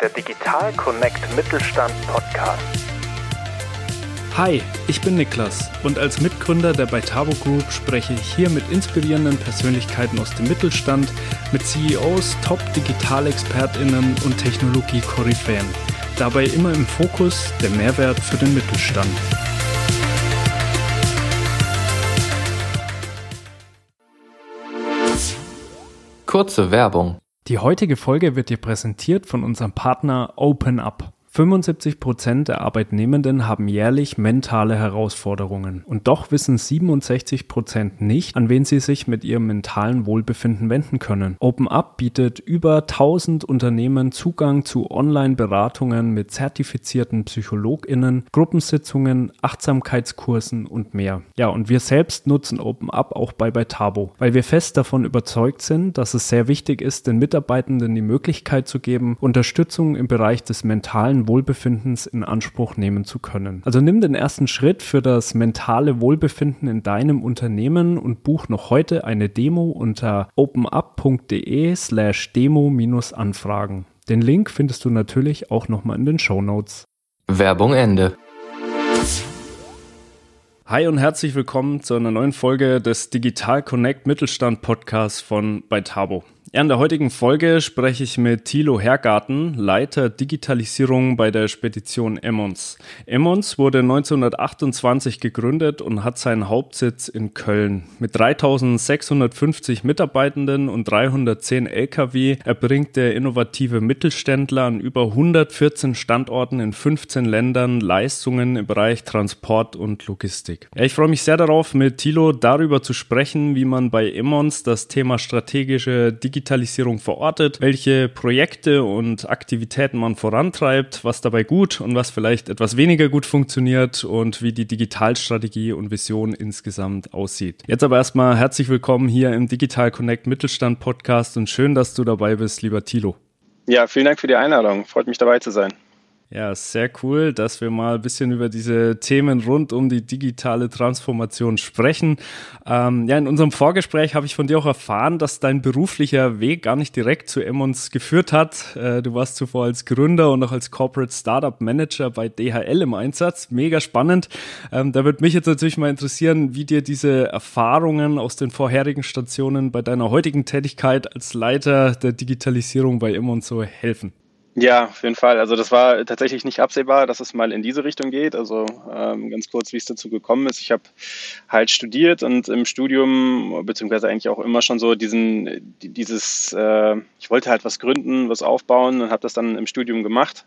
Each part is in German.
der Digital Connect Mittelstand Podcast. Hi, ich bin Niklas und als Mitgründer der Beitabo Group spreche ich hier mit inspirierenden Persönlichkeiten aus dem Mittelstand, mit CEOs, Top-Digitalexpertinnen und Technologie-Koryphäen. Dabei immer im Fokus der Mehrwert für den Mittelstand. Kurze Werbung. Die heutige Folge wird dir präsentiert von unserem Partner OpenUp. 75 Prozent der Arbeitnehmenden haben jährlich mentale Herausforderungen. Und doch wissen 67 Prozent nicht, an wen sie sich mit ihrem mentalen Wohlbefinden wenden können. OpenUp bietet über 1000 Unternehmen Zugang zu Online-Beratungen mit zertifizierten PsychologInnen, Gruppensitzungen, Achtsamkeitskursen und mehr. Ja, und wir selbst nutzen OpenUp auch bei Beitabo, weil wir fest davon überzeugt sind, dass es sehr wichtig ist, den Mitarbeitenden die Möglichkeit zu geben, Unterstützung im Bereich des mentalen Wohlbefindens in Anspruch nehmen zu können. Also nimm den ersten Schritt für das mentale Wohlbefinden in deinem Unternehmen und buch noch heute eine Demo unter openup.de slash demo-anfragen. Den Link findest du natürlich auch nochmal in den Show Notes. Werbung Ende. Hi und herzlich willkommen zu einer neuen Folge des Digital Connect Mittelstand Podcasts von Beitabo. Ja, in der heutigen Folge spreche ich mit Thilo Hergarten, Leiter Digitalisierung bei der Spedition Emmons. Emmons wurde 1928 gegründet und hat seinen Hauptsitz in Köln. Mit 3650 Mitarbeitenden und 310 Lkw erbringt der innovative Mittelständler an über 114 Standorten in 15 Ländern Leistungen im Bereich Transport und Logistik. Ja, ich freue mich sehr darauf, mit Thilo darüber zu sprechen, wie man bei Emmons das Thema strategische Digitalisierung Digitalisierung verortet, welche Projekte und Aktivitäten man vorantreibt, was dabei gut und was vielleicht etwas weniger gut funktioniert und wie die Digitalstrategie und Vision insgesamt aussieht. Jetzt aber erstmal herzlich willkommen hier im Digital Connect Mittelstand Podcast und schön, dass du dabei bist, lieber Thilo. Ja, vielen Dank für die Einladung. Freut mich dabei zu sein. Ja, sehr cool, dass wir mal ein bisschen über diese Themen rund um die digitale Transformation sprechen. Ähm, ja, in unserem Vorgespräch habe ich von dir auch erfahren, dass dein beruflicher Weg gar nicht direkt zu Emmons geführt hat. Äh, du warst zuvor als Gründer und auch als Corporate Startup Manager bei DHL im Einsatz. Mega spannend. Ähm, da würde mich jetzt natürlich mal interessieren, wie dir diese Erfahrungen aus den vorherigen Stationen bei deiner heutigen Tätigkeit als Leiter der Digitalisierung bei Emmons so helfen. Ja, auf jeden Fall. Also das war tatsächlich nicht absehbar, dass es mal in diese Richtung geht. Also ähm, ganz kurz, wie es dazu gekommen ist. Ich habe halt studiert und im Studium, beziehungsweise eigentlich auch immer schon so diesen, dieses, äh, ich wollte halt was gründen, was aufbauen und habe das dann im Studium gemacht.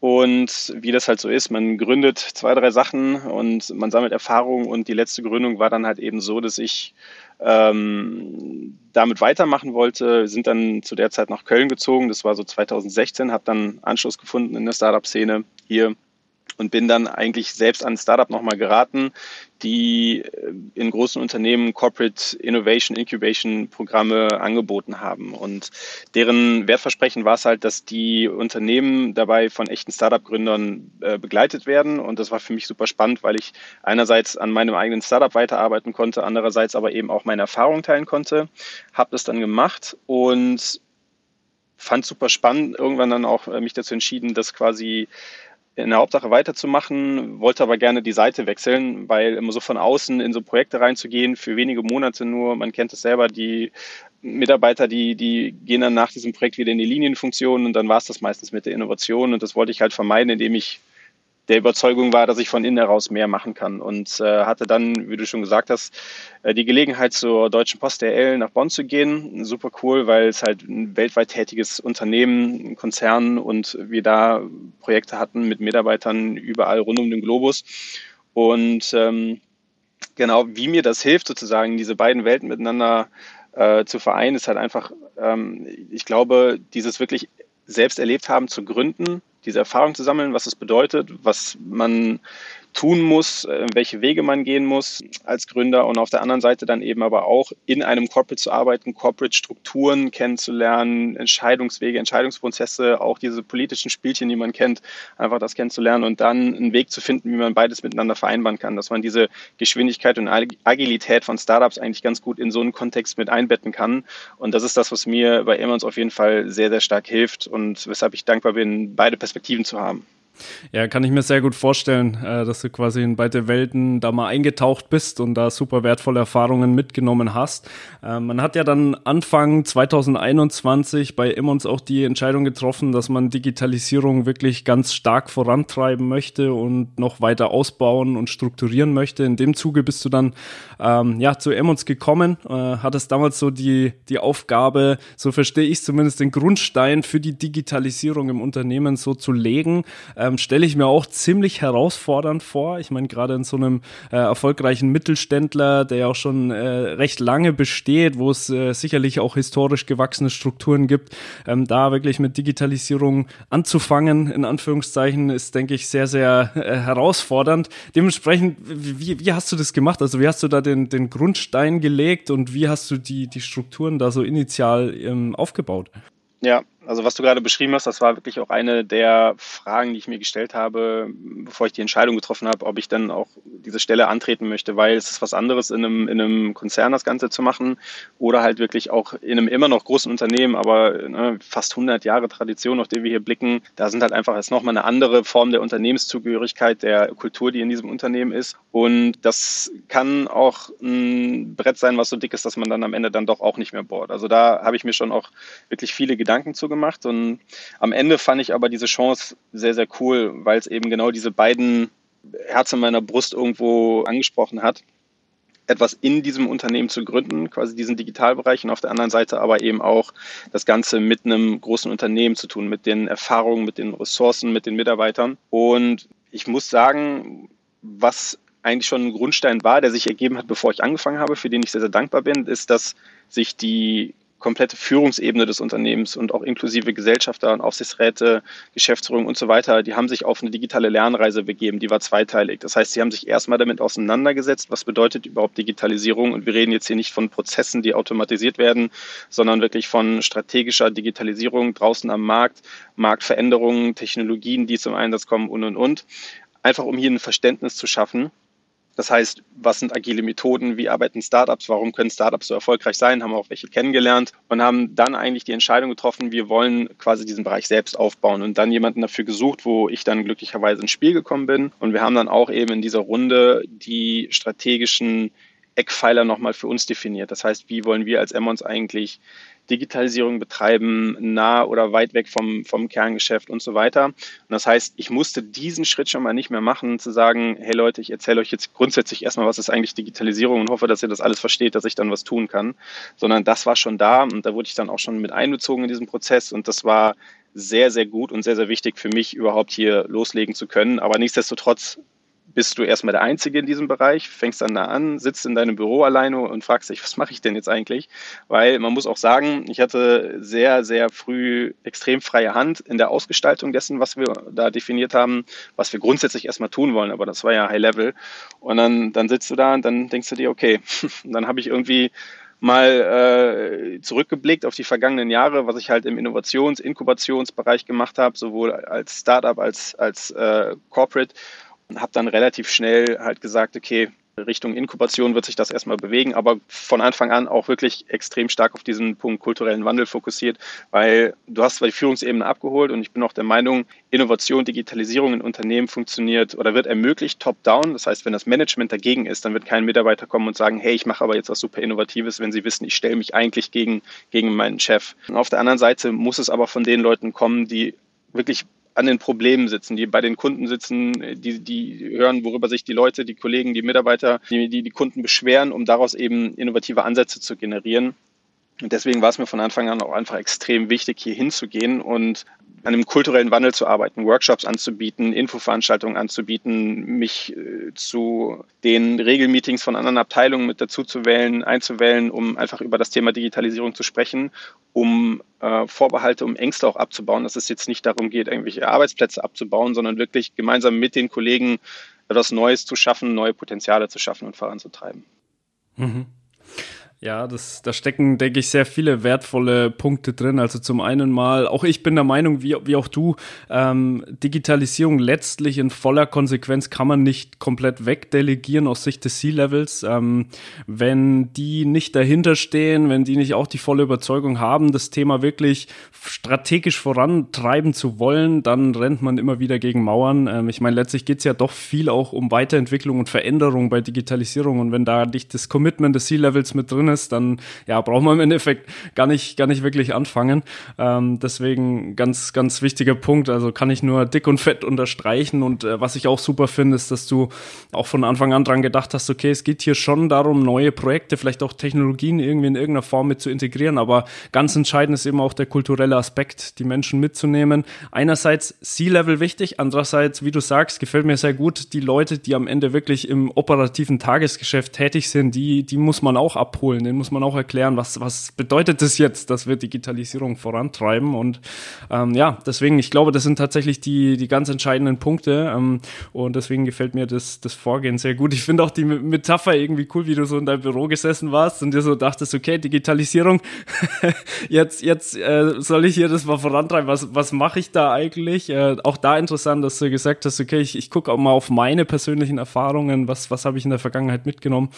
Und wie das halt so ist, man gründet zwei, drei Sachen und man sammelt Erfahrung und die letzte Gründung war dann halt eben so, dass ich ähm, damit weitermachen wollte, sind dann zu der Zeit nach Köln gezogen. Das war so 2016, habe dann Anschluss gefunden in der Startup-Szene hier und bin dann eigentlich selbst an Startup nochmal geraten, die äh, in großen Unternehmen Corporate Innovation Incubation Programme angeboten haben. Und deren Wertversprechen war es halt, dass die Unternehmen dabei von echten Startup-Gründern äh, begleitet werden. Und das war für mich super spannend, weil ich einerseits an meinem eigenen Startup weiterarbeiten konnte, andererseits aber eben auch meine Erfahrungen teilen konnte. Habe das dann gemacht und fand super spannend, irgendwann dann auch äh, mich dazu entschieden, das quasi in der Hauptsache weiterzumachen, wollte aber gerne die Seite wechseln, weil immer so von außen in so Projekte reinzugehen, für wenige Monate nur, man kennt es selber, die Mitarbeiter, die, die gehen dann nach diesem Projekt wieder in die Linienfunktion und dann war es das meistens mit der Innovation und das wollte ich halt vermeiden, indem ich der Überzeugung war, dass ich von innen heraus mehr machen kann. Und äh, hatte dann, wie du schon gesagt hast, äh, die Gelegenheit zur Deutschen Post DL nach Bonn zu gehen. Super cool, weil es halt ein weltweit tätiges Unternehmen, ein Konzern und wir da Projekte hatten mit Mitarbeitern überall rund um den Globus. Und ähm, genau, wie mir das hilft, sozusagen diese beiden Welten miteinander äh, zu vereinen, ist halt einfach, ähm, ich glaube, dieses wirklich selbst erlebt haben zu gründen, diese Erfahrung zu sammeln, was es bedeutet, was man tun muss, äh, welche Wege man gehen muss als Gründer und auf der anderen Seite dann eben aber auch in einem Corporate zu arbeiten, Corporate-Strukturen kennenzulernen, Entscheidungswege, Entscheidungsprozesse, auch diese politischen Spielchen, die man kennt, einfach das kennenzulernen und dann einen Weg zu finden, wie man beides miteinander vereinbaren kann, dass man diese Geschwindigkeit und Agilität von Startups eigentlich ganz gut in so einen Kontext mit einbetten kann. Und das ist das, was mir bei Emmons auf jeden Fall sehr, sehr stark hilft und weshalb ich dankbar bin, beide Perspektiven zu haben. Ja, kann ich mir sehr gut vorstellen, äh, dass du quasi in beide Welten da mal eingetaucht bist und da super wertvolle Erfahrungen mitgenommen hast. Äh, man hat ja dann Anfang 2021 bei Immons auch die Entscheidung getroffen, dass man Digitalisierung wirklich ganz stark vorantreiben möchte und noch weiter ausbauen und strukturieren möchte. In dem Zuge bist du dann ähm, ja zu Immons gekommen, äh, hattest damals so die, die Aufgabe, so verstehe ich zumindest, den Grundstein für die Digitalisierung im Unternehmen so zu legen ähm, stelle ich mir auch ziemlich herausfordernd vor. Ich meine, gerade in so einem äh, erfolgreichen Mittelständler, der ja auch schon äh, recht lange besteht, wo es äh, sicherlich auch historisch gewachsene Strukturen gibt, ähm, da wirklich mit Digitalisierung anzufangen, in Anführungszeichen, ist, denke ich, sehr, sehr äh, herausfordernd. Dementsprechend, wie, wie hast du das gemacht? Also wie hast du da den, den Grundstein gelegt und wie hast du die, die Strukturen da so initial ähm, aufgebaut? Ja, also was du gerade beschrieben hast, das war wirklich auch eine der Fragen, die ich mir gestellt habe, bevor ich die Entscheidung getroffen habe, ob ich dann auch diese Stelle antreten möchte, weil es ist was anderes, in einem, in einem Konzern das Ganze zu machen oder halt wirklich auch in einem immer noch großen Unternehmen, aber ne, fast 100 Jahre Tradition, auf die wir hier blicken, da sind halt einfach jetzt nochmal eine andere Form der Unternehmenszugehörigkeit, der Kultur, die in diesem Unternehmen ist und das kann auch ein Brett sein, was so dick ist, dass man dann am Ende dann doch auch nicht mehr bohrt. Also da habe ich mir schon auch wirklich viele Gedanken zu gemacht. Und am Ende fand ich aber diese Chance sehr, sehr cool, weil es eben genau diese beiden Herzen meiner Brust irgendwo angesprochen hat etwas in diesem Unternehmen zu gründen, quasi diesen Digitalbereich und auf der anderen Seite aber eben auch das Ganze mit einem großen Unternehmen zu tun, mit den Erfahrungen, mit den Ressourcen, mit den Mitarbeitern. Und ich muss sagen, was eigentlich schon ein Grundstein war, der sich ergeben hat, bevor ich angefangen habe, für den ich sehr, sehr dankbar bin, ist, dass sich die komplette Führungsebene des Unternehmens und auch inklusive Gesellschafter und Aufsichtsräte, Geschäftsführung und so weiter, die haben sich auf eine digitale Lernreise begeben, die war zweiteilig. Das heißt, sie haben sich erstmal damit auseinandergesetzt, was bedeutet überhaupt Digitalisierung. Und wir reden jetzt hier nicht von Prozessen, die automatisiert werden, sondern wirklich von strategischer Digitalisierung draußen am Markt, Marktveränderungen, Technologien, die zum Einsatz kommen und, und, und. Einfach um hier ein Verständnis zu schaffen das heißt, was sind agile Methoden? Wie arbeiten Startups? Warum können Startups so erfolgreich sein? Haben auch welche kennengelernt und haben dann eigentlich die Entscheidung getroffen, wir wollen quasi diesen Bereich selbst aufbauen und dann jemanden dafür gesucht, wo ich dann glücklicherweise ins Spiel gekommen bin. Und wir haben dann auch eben in dieser Runde die strategischen Eckpfeiler nochmal für uns definiert. Das heißt, wie wollen wir als Emmons eigentlich Digitalisierung betreiben, nah oder weit weg vom, vom Kerngeschäft und so weiter. Und das heißt, ich musste diesen Schritt schon mal nicht mehr machen, zu sagen, hey Leute, ich erzähle euch jetzt grundsätzlich erstmal, was ist eigentlich Digitalisierung und hoffe, dass ihr das alles versteht, dass ich dann was tun kann, sondern das war schon da und da wurde ich dann auch schon mit einbezogen in diesen Prozess und das war sehr, sehr gut und sehr, sehr wichtig für mich, überhaupt hier loslegen zu können. Aber nichtsdestotrotz bist du erstmal der Einzige in diesem Bereich, fängst dann da an, sitzt in deinem Büro alleine und fragst dich, was mache ich denn jetzt eigentlich? Weil man muss auch sagen, ich hatte sehr, sehr früh extrem freie Hand in der Ausgestaltung dessen, was wir da definiert haben, was wir grundsätzlich erstmal tun wollen, aber das war ja High Level. Und dann, dann sitzt du da und dann denkst du dir, okay, dann habe ich irgendwie mal äh, zurückgeblickt auf die vergangenen Jahre, was ich halt im Innovations-, Inkubationsbereich gemacht habe, sowohl als Startup als als äh, Corporate habe dann relativ schnell halt gesagt, okay, Richtung Inkubation wird sich das erstmal bewegen, aber von Anfang an auch wirklich extrem stark auf diesen Punkt kulturellen Wandel fokussiert, weil du hast zwar die Führungsebene abgeholt und ich bin auch der Meinung, Innovation, Digitalisierung in Unternehmen funktioniert oder wird ermöglicht top-down. Das heißt, wenn das Management dagegen ist, dann wird kein Mitarbeiter kommen und sagen, hey, ich mache aber jetzt was super Innovatives, wenn sie wissen, ich stelle mich eigentlich gegen, gegen meinen Chef. Und auf der anderen Seite muss es aber von den Leuten kommen, die wirklich an den Problemen sitzen, die bei den Kunden sitzen, die, die hören, worüber sich die Leute, die Kollegen, die Mitarbeiter, die, die, die Kunden beschweren, um daraus eben innovative Ansätze zu generieren. Und deswegen war es mir von Anfang an auch einfach extrem wichtig, hier hinzugehen und an einem kulturellen Wandel zu arbeiten, Workshops anzubieten, Infoveranstaltungen anzubieten, mich äh, zu den Regelmeetings von anderen Abteilungen mit dazu zu wählen, einzuwählen, um einfach über das Thema Digitalisierung zu sprechen, um äh, Vorbehalte, um Ängste auch abzubauen, dass es jetzt nicht darum geht, irgendwelche Arbeitsplätze abzubauen, sondern wirklich gemeinsam mit den Kollegen etwas Neues zu schaffen, neue Potenziale zu schaffen und voranzutreiben. Mhm. Ja, das, da stecken, denke ich, sehr viele wertvolle Punkte drin. Also zum einen mal, auch ich bin der Meinung, wie, wie auch du, ähm, Digitalisierung letztlich in voller Konsequenz kann man nicht komplett wegdelegieren aus Sicht des C-Levels. Ähm, wenn die nicht dahinter stehen, wenn die nicht auch die volle Überzeugung haben, das Thema wirklich strategisch vorantreiben zu wollen, dann rennt man immer wieder gegen Mauern. Ähm, ich meine, letztlich geht's ja doch viel auch um Weiterentwicklung und Veränderung bei Digitalisierung. Und wenn da nicht das Commitment des C-Levels mit drin ist, dann ja, braucht man im Endeffekt gar nicht, gar nicht wirklich anfangen. Ähm, deswegen ganz, ganz wichtiger Punkt. Also kann ich nur dick und fett unterstreichen. Und äh, was ich auch super finde, ist, dass du auch von Anfang an dran gedacht hast, okay, es geht hier schon darum, neue Projekte, vielleicht auch Technologien irgendwie in irgendeiner Form mit zu integrieren. Aber ganz entscheidend ist eben auch der kulturelle Aspekt, die Menschen mitzunehmen. Einerseits C-Level wichtig, andererseits, wie du sagst, gefällt mir sehr gut, die Leute, die am Ende wirklich im operativen Tagesgeschäft tätig sind, die, die muss man auch abholen den muss man auch erklären, was, was bedeutet das jetzt, dass wir Digitalisierung vorantreiben. Und ähm, ja, deswegen, ich glaube, das sind tatsächlich die, die ganz entscheidenden Punkte. Ähm, und deswegen gefällt mir das, das Vorgehen sehr gut. Ich finde auch die Metapher irgendwie cool, wie du so in deinem Büro gesessen warst und dir so dachtest, okay, Digitalisierung, jetzt, jetzt äh, soll ich hier das mal vorantreiben. Was, was mache ich da eigentlich? Äh, auch da interessant, dass du gesagt hast, okay, ich, ich gucke auch mal auf meine persönlichen Erfahrungen, was, was habe ich in der Vergangenheit mitgenommen.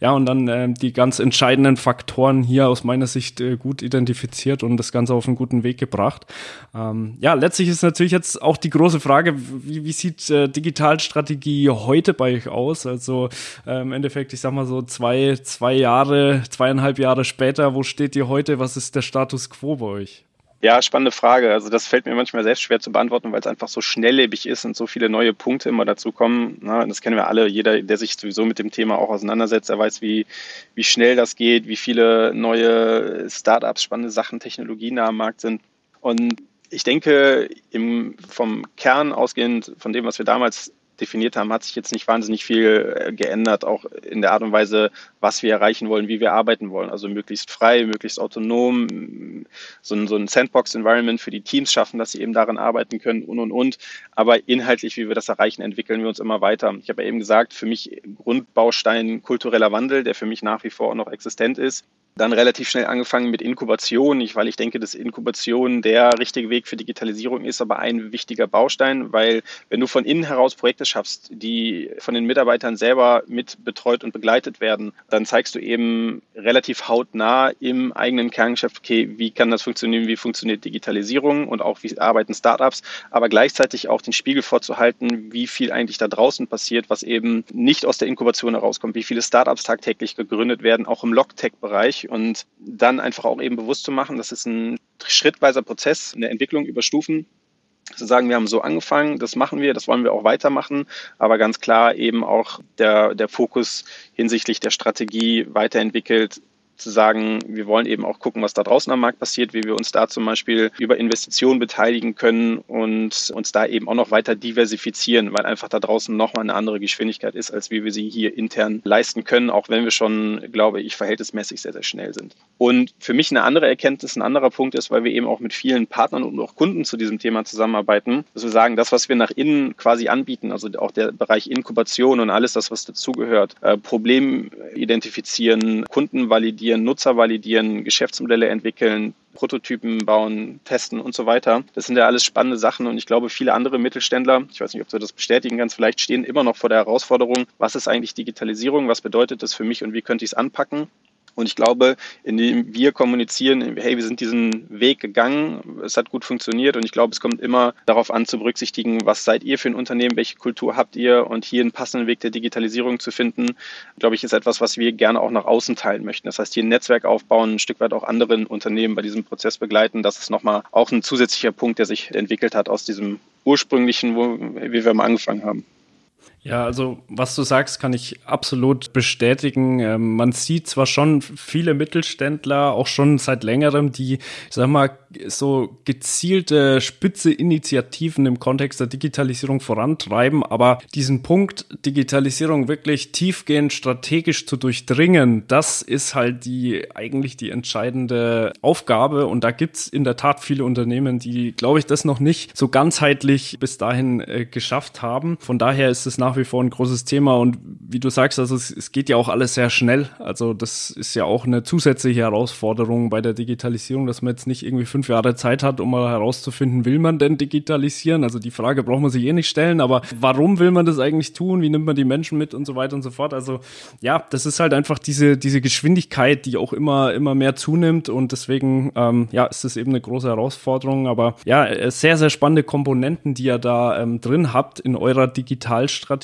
Ja, und dann äh, die ganz entscheidenden entscheidenden Faktoren hier aus meiner Sicht äh, gut identifiziert und das Ganze auf einen guten Weg gebracht. Ähm, ja, letztlich ist natürlich jetzt auch die große Frage, wie, wie sieht äh, Digitalstrategie heute bei euch aus? Also äh, im Endeffekt, ich sag mal so zwei, zwei Jahre, zweieinhalb Jahre später, wo steht ihr heute? Was ist der Status quo bei euch? Ja, spannende Frage. Also das fällt mir manchmal selbst schwer zu beantworten, weil es einfach so schnelllebig ist und so viele neue Punkte immer dazu kommen. Na, das kennen wir alle. Jeder, der sich sowieso mit dem Thema auch auseinandersetzt, der weiß, wie, wie schnell das geht, wie viele neue Startups, spannende Sachen, Technologien am Markt sind. Und ich denke, im, vom Kern ausgehend von dem, was wir damals definiert haben, hat sich jetzt nicht wahnsinnig viel äh, geändert, auch in der Art und Weise, was wir erreichen wollen, wie wir arbeiten wollen. Also möglichst frei, möglichst autonom, so ein, so ein Sandbox-Environment für die Teams schaffen, dass sie eben daran arbeiten können und, und, und. Aber inhaltlich, wie wir das erreichen, entwickeln wir uns immer weiter. Ich habe ja eben gesagt, für mich Grundbaustein kultureller Wandel, der für mich nach wie vor auch noch existent ist dann relativ schnell angefangen mit Inkubation, nicht, weil ich denke, dass Inkubation der richtige Weg für Digitalisierung ist, aber ein wichtiger Baustein, weil wenn du von innen heraus Projekte schaffst, die von den Mitarbeitern selber mit betreut und begleitet werden, dann zeigst du eben relativ hautnah im eigenen Kerngeschäft, okay, wie kann das funktionieren, wie funktioniert Digitalisierung und auch wie arbeiten Startups, aber gleichzeitig auch den Spiegel vorzuhalten, wie viel eigentlich da draußen passiert, was eben nicht aus der Inkubation herauskommt, wie viele Startups tagtäglich gegründet werden, auch im Logtech-Bereich und dann einfach auch eben bewusst zu machen, das ist ein schrittweiser Prozess, eine Entwicklung über Stufen. Zu sagen, wir haben so angefangen, das machen wir, das wollen wir auch weitermachen, aber ganz klar eben auch der, der Fokus hinsichtlich der Strategie weiterentwickelt, zu sagen, wir wollen eben auch gucken, was da draußen am Markt passiert, wie wir uns da zum Beispiel über Investitionen beteiligen können und uns da eben auch noch weiter diversifizieren, weil einfach da draußen nochmal eine andere Geschwindigkeit ist, als wie wir sie hier intern leisten können, auch wenn wir schon, glaube ich, verhältnismäßig sehr, sehr schnell sind. Und für mich eine andere Erkenntnis, ein anderer Punkt ist, weil wir eben auch mit vielen Partnern und auch Kunden zu diesem Thema zusammenarbeiten, dass wir sagen, das, was wir nach innen quasi anbieten, also auch der Bereich Inkubation und alles das, was dazugehört, äh, Problem identifizieren, Kunden validieren, validieren, Nutzer validieren, Geschäftsmodelle entwickeln, Prototypen bauen, testen und so weiter. Das sind ja alles spannende Sachen und ich glaube, viele andere Mittelständler, ich weiß nicht, ob du das bestätigen kannst, vielleicht stehen immer noch vor der Herausforderung, was ist eigentlich Digitalisierung, was bedeutet das für mich und wie könnte ich es anpacken? Und ich glaube, indem wir kommunizieren, hey, wir sind diesen Weg gegangen, es hat gut funktioniert und ich glaube, es kommt immer darauf an zu berücksichtigen, was seid ihr für ein Unternehmen, welche Kultur habt ihr und hier einen passenden Weg der Digitalisierung zu finden, glaube ich, ist etwas, was wir gerne auch nach außen teilen möchten. Das heißt, hier ein Netzwerk aufbauen, ein Stück weit auch anderen Unternehmen bei diesem Prozess begleiten. Das ist nochmal auch ein zusätzlicher Punkt, der sich entwickelt hat aus diesem ursprünglichen, wo, wie wir mal angefangen haben. Ja, also was du sagst, kann ich absolut bestätigen. Ähm, man sieht zwar schon viele Mittelständler, auch schon seit längerem, die, sag mal, so gezielte spitze Initiativen im Kontext der Digitalisierung vorantreiben, aber diesen Punkt, Digitalisierung wirklich tiefgehend strategisch zu durchdringen, das ist halt die eigentlich die entscheidende Aufgabe. Und da gibt's in der Tat viele Unternehmen, die, glaube ich, das noch nicht so ganzheitlich bis dahin äh, geschafft haben. Von daher ist es nach wie vor ein großes Thema und wie du sagst, also es, es, geht ja auch alles sehr schnell. Also das ist ja auch eine zusätzliche Herausforderung bei der Digitalisierung, dass man jetzt nicht irgendwie fünf Jahre Zeit hat, um mal herauszufinden, will man denn digitalisieren? Also die Frage braucht man sich eh nicht stellen, aber warum will man das eigentlich tun? Wie nimmt man die Menschen mit und so weiter und so fort? Also ja, das ist halt einfach diese, diese Geschwindigkeit, die auch immer, immer mehr zunimmt und deswegen, ähm, ja, ist das eben eine große Herausforderung. Aber ja, äh, sehr, sehr spannende Komponenten, die ihr da ähm, drin habt in eurer Digitalstrategie.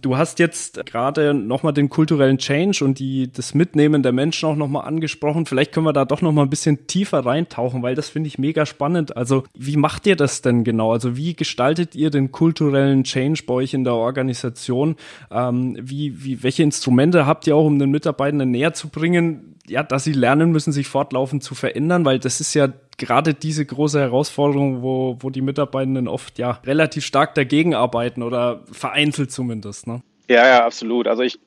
Du hast jetzt gerade nochmal den kulturellen Change und die, das Mitnehmen der Menschen auch nochmal angesprochen. Vielleicht können wir da doch nochmal ein bisschen tiefer reintauchen, weil das finde ich mega spannend. Also, wie macht ihr das denn genau? Also, wie gestaltet ihr den kulturellen Change bei euch in der Organisation? Ähm, wie, wie, welche Instrumente habt ihr auch, um den Mitarbeitenden näher zu bringen? Ja, dass sie lernen müssen, sich fortlaufend zu verändern, weil das ist ja gerade diese große Herausforderung, wo, wo die Mitarbeitenden oft ja relativ stark dagegen arbeiten oder vereinzelt zumindest. Ne? Ja, ja, absolut. Also ich,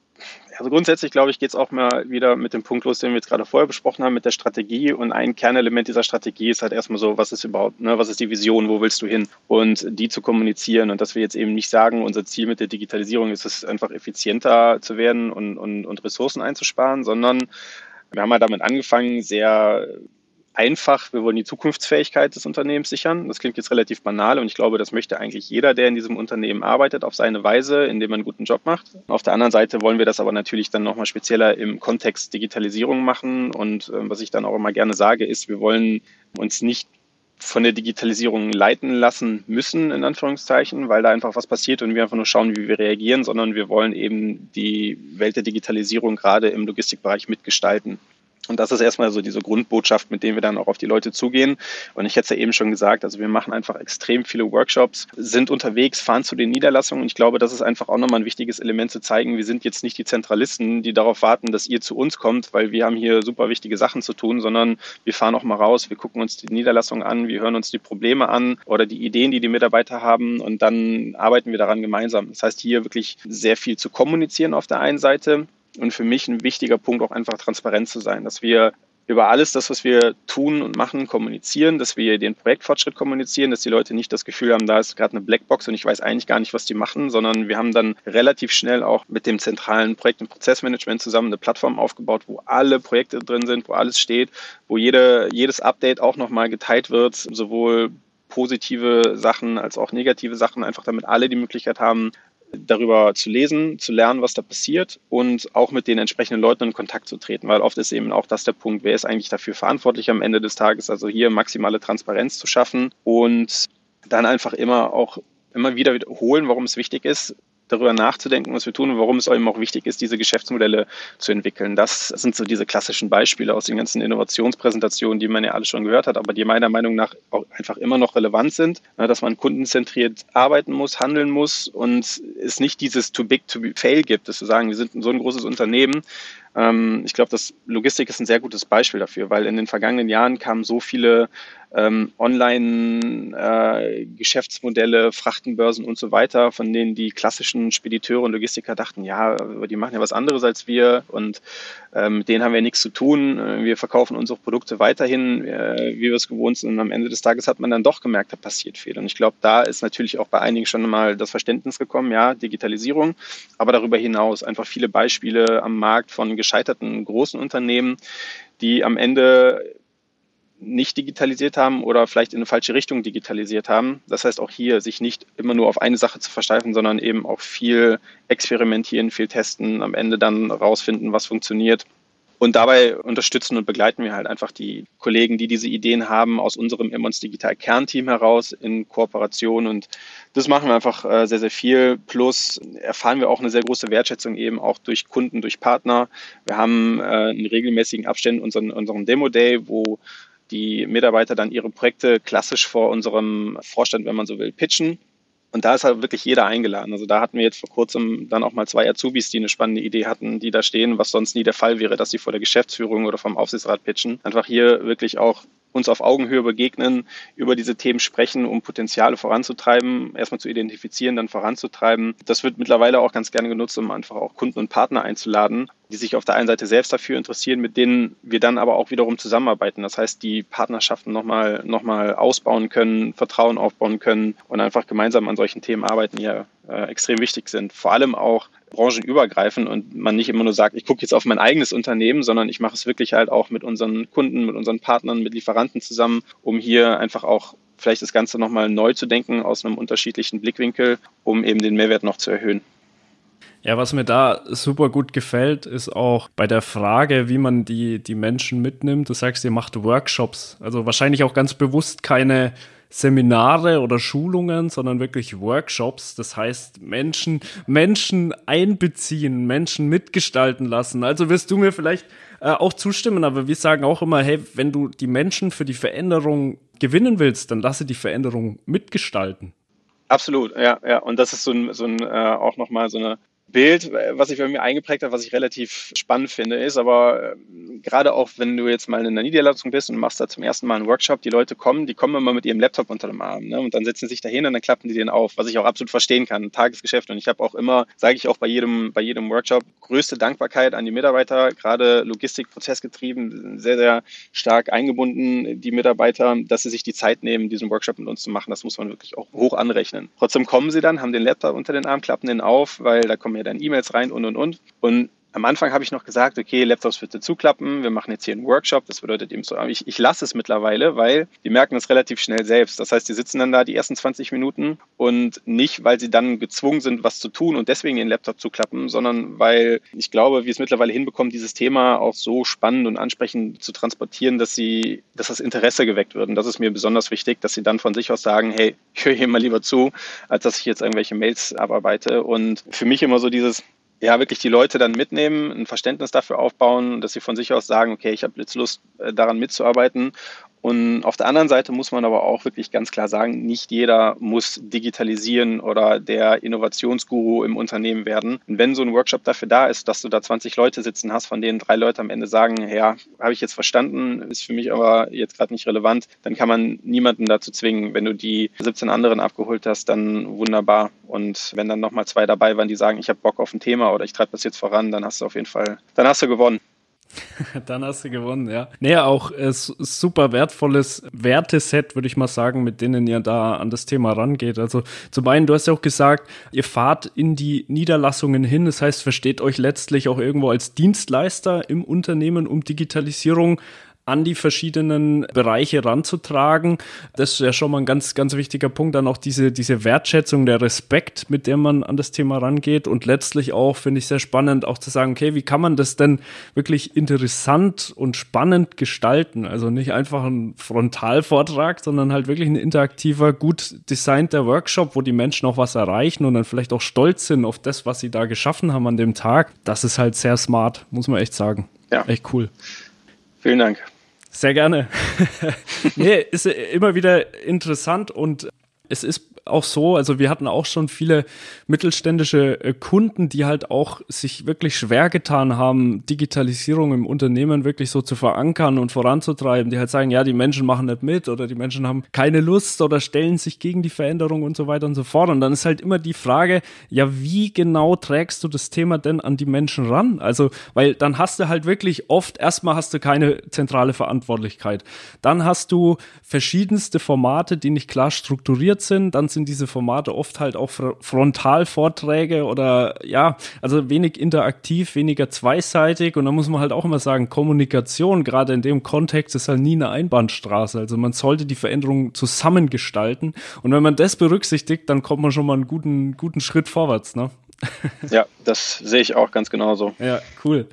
also grundsätzlich glaube ich, geht es auch mal wieder mit dem Punkt los, den wir jetzt gerade vorher besprochen haben, mit der Strategie. Und ein Kernelement dieser Strategie ist halt erstmal so, was ist überhaupt, ne, was ist die Vision, wo willst du hin? Und die zu kommunizieren und dass wir jetzt eben nicht sagen, unser Ziel mit der Digitalisierung ist es einfach effizienter zu werden und, und, und Ressourcen einzusparen, sondern wir haben ja damit angefangen, sehr einfach, wir wollen die Zukunftsfähigkeit des Unternehmens sichern. Das klingt jetzt relativ banal und ich glaube, das möchte eigentlich jeder, der in diesem Unternehmen arbeitet, auf seine Weise, indem man einen guten Job macht. Auf der anderen Seite wollen wir das aber natürlich dann nochmal spezieller im Kontext Digitalisierung machen und äh, was ich dann auch immer gerne sage, ist, wir wollen uns nicht von der Digitalisierung leiten lassen müssen, in Anführungszeichen, weil da einfach was passiert und wir einfach nur schauen, wie wir reagieren, sondern wir wollen eben die Welt der Digitalisierung gerade im Logistikbereich mitgestalten. Und das ist erstmal so diese Grundbotschaft, mit der wir dann auch auf die Leute zugehen. Und ich hätte es ja eben schon gesagt, also wir machen einfach extrem viele Workshops, sind unterwegs, fahren zu den Niederlassungen. Und ich glaube, das ist einfach auch nochmal ein wichtiges Element zu zeigen. Wir sind jetzt nicht die Zentralisten, die darauf warten, dass ihr zu uns kommt, weil wir haben hier super wichtige Sachen zu tun, sondern wir fahren auch mal raus, wir gucken uns die Niederlassungen an, wir hören uns die Probleme an oder die Ideen, die die Mitarbeiter haben und dann arbeiten wir daran gemeinsam. Das heißt, hier wirklich sehr viel zu kommunizieren auf der einen Seite, und für mich ein wichtiger Punkt auch einfach transparent zu sein, dass wir über alles das, was wir tun und machen, kommunizieren, dass wir den Projektfortschritt kommunizieren, dass die Leute nicht das Gefühl haben, da ist gerade eine Blackbox und ich weiß eigentlich gar nicht, was die machen, sondern wir haben dann relativ schnell auch mit dem zentralen Projekt- und Prozessmanagement zusammen eine Plattform aufgebaut, wo alle Projekte drin sind, wo alles steht, wo jede, jedes Update auch nochmal geteilt wird, sowohl positive Sachen als auch negative Sachen, einfach damit alle die Möglichkeit haben, darüber zu lesen, zu lernen, was da passiert und auch mit den entsprechenden Leuten in Kontakt zu treten, weil oft ist eben auch das der Punkt, wer ist eigentlich dafür verantwortlich am Ende des Tages, also hier maximale Transparenz zu schaffen und dann einfach immer auch immer wieder wiederholen, warum es wichtig ist, darüber nachzudenken, was wir tun und warum es eben auch wichtig ist, diese Geschäftsmodelle zu entwickeln. Das sind so diese klassischen Beispiele aus den ganzen Innovationspräsentationen, die man ja alle schon gehört hat, aber die meiner Meinung nach auch einfach immer noch relevant sind, dass man kundenzentriert arbeiten muss, handeln muss und es nicht dieses too big to fail gibt, dass wir sagen, wir sind so ein großes Unternehmen, ich glaube, das Logistik ist ein sehr gutes Beispiel dafür, weil in den vergangenen Jahren kamen so viele ähm, Online-Geschäftsmodelle, äh, Frachtenbörsen und so weiter, von denen die klassischen Spediteure und Logistiker dachten, ja, die machen ja was anderes als wir und ähm, mit denen haben wir nichts zu tun. Wir verkaufen unsere Produkte weiterhin, äh, wie wir es gewohnt sind. Und am Ende des Tages hat man dann doch gemerkt, da passiert viel. Und ich glaube, da ist natürlich auch bei einigen schon mal das Verständnis gekommen, ja, Digitalisierung, aber darüber hinaus einfach viele Beispiele am Markt von gescheiterten großen Unternehmen, die am Ende nicht digitalisiert haben oder vielleicht in eine falsche Richtung digitalisiert haben. Das heißt auch hier sich nicht immer nur auf eine Sache zu versteifen, sondern eben auch viel experimentieren, viel testen, am Ende dann rausfinden, was funktioniert und dabei unterstützen und begleiten wir halt einfach die Kollegen, die diese Ideen haben, aus unserem Emmons Digital Kernteam heraus in Kooperation. Und das machen wir einfach äh, sehr, sehr viel. Plus erfahren wir auch eine sehr große Wertschätzung eben auch durch Kunden, durch Partner. Wir haben äh, in regelmäßigen Abständen unseren, unseren Demo Day, wo die Mitarbeiter dann ihre Projekte klassisch vor unserem Vorstand, wenn man so will, pitchen und da ist halt wirklich jeder eingeladen. Also da hatten wir jetzt vor kurzem dann auch mal zwei Azubis, die eine spannende Idee hatten, die da stehen, was sonst nie der Fall wäre, dass sie vor der Geschäftsführung oder vom Aufsichtsrat pitchen. Einfach hier wirklich auch uns auf Augenhöhe begegnen, über diese Themen sprechen, um Potenziale voranzutreiben, erstmal zu identifizieren, dann voranzutreiben. Das wird mittlerweile auch ganz gerne genutzt, um einfach auch Kunden und Partner einzuladen die sich auf der einen Seite selbst dafür interessieren, mit denen wir dann aber auch wiederum zusammenarbeiten. Das heißt, die Partnerschaften nochmal noch mal ausbauen können, Vertrauen aufbauen können und einfach gemeinsam an solchen Themen arbeiten, die ja äh, extrem wichtig sind. Vor allem auch branchenübergreifend und man nicht immer nur sagt, ich gucke jetzt auf mein eigenes Unternehmen, sondern ich mache es wirklich halt auch mit unseren Kunden, mit unseren Partnern, mit Lieferanten zusammen, um hier einfach auch vielleicht das Ganze nochmal neu zu denken aus einem unterschiedlichen Blickwinkel, um eben den Mehrwert noch zu erhöhen. Ja, was mir da super gut gefällt, ist auch bei der Frage, wie man die, die Menschen mitnimmt. Du sagst, ihr macht Workshops. Also wahrscheinlich auch ganz bewusst keine Seminare oder Schulungen, sondern wirklich Workshops. Das heißt, Menschen, Menschen einbeziehen, Menschen mitgestalten lassen. Also wirst du mir vielleicht äh, auch zustimmen, aber wir sagen auch immer, hey, wenn du die Menschen für die Veränderung gewinnen willst, dann lasse die Veränderung mitgestalten. Absolut, ja, ja. Und das ist so ein, so ein äh, auch nochmal so eine Bild, was sich bei mir eingeprägt hat, was ich relativ spannend finde, ist aber äh, gerade auch, wenn du jetzt mal in einer Niederlassung bist und machst da zum ersten Mal einen Workshop, die Leute kommen, die kommen immer mit ihrem Laptop unter dem Arm ne? und dann setzen sich dahin und dann klappen die den auf, was ich auch absolut verstehen kann, Tagesgeschäft und ich habe auch immer, sage ich auch bei jedem, bei jedem Workshop, größte Dankbarkeit an die Mitarbeiter, gerade Logistik, Prozessgetrieben, sehr, sehr stark eingebunden, die Mitarbeiter, dass sie sich die Zeit nehmen, diesen Workshop mit uns zu machen, das muss man wirklich auch hoch anrechnen. Trotzdem kommen sie dann, haben den Laptop unter den Arm, klappen den auf, weil da kommen ja dann E-Mails rein und und und. Und am Anfang habe ich noch gesagt, okay, Laptops bitte zuklappen, wir machen jetzt hier einen Workshop. Das bedeutet eben so, ich, ich lasse es mittlerweile, weil die merken es relativ schnell selbst. Das heißt, die sitzen dann da die ersten 20 Minuten und nicht, weil sie dann gezwungen sind, was zu tun und deswegen den Laptop zuklappen, sondern weil ich glaube, wir es mittlerweile hinbekommen, dieses Thema auch so spannend und ansprechend zu transportieren, dass sie, dass das Interesse geweckt wird. Und das ist mir besonders wichtig, dass sie dann von sich aus sagen, hey, ich höre hier mal lieber zu, als dass ich jetzt irgendwelche Mails abarbeite. Und für mich immer so dieses, ja, wirklich die Leute dann mitnehmen, ein Verständnis dafür aufbauen, dass sie von sich aus sagen, okay, ich habe jetzt Lust, äh, daran mitzuarbeiten und auf der anderen Seite muss man aber auch wirklich ganz klar sagen, nicht jeder muss digitalisieren oder der Innovationsguru im Unternehmen werden. Und wenn so ein Workshop dafür da ist, dass du da 20 Leute sitzen hast, von denen drei Leute am Ende sagen, ja, habe ich jetzt verstanden, ist für mich aber jetzt gerade nicht relevant, dann kann man niemanden dazu zwingen. Wenn du die 17 anderen abgeholt hast, dann wunderbar. Und wenn dann nochmal zwei dabei waren, die sagen, ich habe Bock auf ein Thema oder ich treibe das jetzt voran, dann hast du auf jeden Fall, dann hast du gewonnen. Dann hast du gewonnen, ja. Nee, auch äh, super wertvolles Werteset, würde ich mal sagen, mit denen ihr da an das Thema rangeht. Also zum einen, du hast ja auch gesagt, ihr fahrt in die Niederlassungen hin. Das heißt, versteht euch letztlich auch irgendwo als Dienstleister im Unternehmen, um Digitalisierung an die verschiedenen Bereiche ranzutragen. Das ist ja schon mal ein ganz, ganz wichtiger Punkt. Dann auch diese, diese Wertschätzung, der Respekt, mit dem man an das Thema rangeht. Und letztlich auch, finde ich sehr spannend, auch zu sagen, okay, wie kann man das denn wirklich interessant und spannend gestalten? Also nicht einfach ein Frontalvortrag, sondern halt wirklich ein interaktiver, gut designter Workshop, wo die Menschen auch was erreichen und dann vielleicht auch stolz sind auf das, was sie da geschaffen haben an dem Tag. Das ist halt sehr smart, muss man echt sagen. Ja. Echt cool. Vielen Dank. Sehr gerne. nee, ist immer wieder interessant und es ist auch so, also wir hatten auch schon viele mittelständische äh, Kunden, die halt auch sich wirklich schwer getan haben, Digitalisierung im Unternehmen wirklich so zu verankern und voranzutreiben, die halt sagen, ja, die Menschen machen nicht mit oder die Menschen haben keine Lust oder stellen sich gegen die Veränderung und so weiter und so fort. Und dann ist halt immer die Frage, ja, wie genau trägst du das Thema denn an die Menschen ran? Also, weil dann hast du halt wirklich oft, erstmal hast du keine zentrale Verantwortlichkeit. Dann hast du verschiedenste Formate, die nicht klar strukturiert sind. Dann sind diese Formate oft halt auch Frontalvorträge oder ja, also wenig interaktiv, weniger zweiseitig und da muss man halt auch immer sagen, Kommunikation gerade in dem Kontext ist halt nie eine Einbahnstraße. Also man sollte die Veränderung zusammengestalten und wenn man das berücksichtigt, dann kommt man schon mal einen guten, guten Schritt vorwärts, ne? Ja, das sehe ich auch ganz genauso. Ja, cool.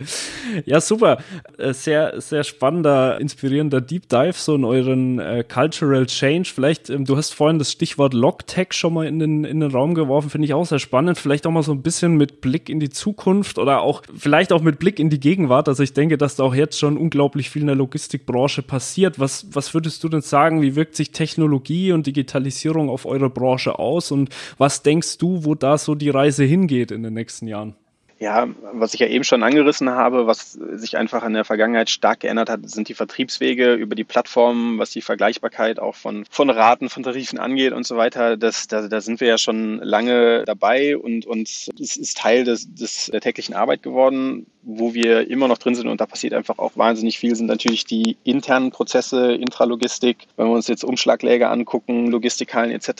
Ja, super. Äh, sehr, sehr spannender, inspirierender Deep Dive so in euren äh, Cultural Change. Vielleicht, ähm, du hast vorhin das Stichwort Logtech schon mal in den, in den Raum geworfen, finde ich auch sehr spannend. Vielleicht auch mal so ein bisschen mit Blick in die Zukunft oder auch vielleicht auch mit Blick in die Gegenwart. Also ich denke, dass da auch jetzt schon unglaublich viel in der Logistikbranche passiert. Was, was würdest du denn sagen? Wie wirkt sich Technologie und Digitalisierung auf eure Branche aus? Und was denkst du, wo da so die Reise hingeht in den nächsten Jahren? Ja, was ich ja eben schon angerissen habe, was sich einfach in der Vergangenheit stark geändert hat, sind die Vertriebswege über die Plattformen, was die Vergleichbarkeit auch von, von Raten, von Tarifen angeht und so weiter. Das, da, da sind wir ja schon lange dabei und, und es ist Teil des, des, der täglichen Arbeit geworden. Wo wir immer noch drin sind und da passiert einfach auch wahnsinnig viel, sind natürlich die internen Prozesse, Intralogistik. Wenn wir uns jetzt Umschlagläger angucken, Logistikhallen etc.,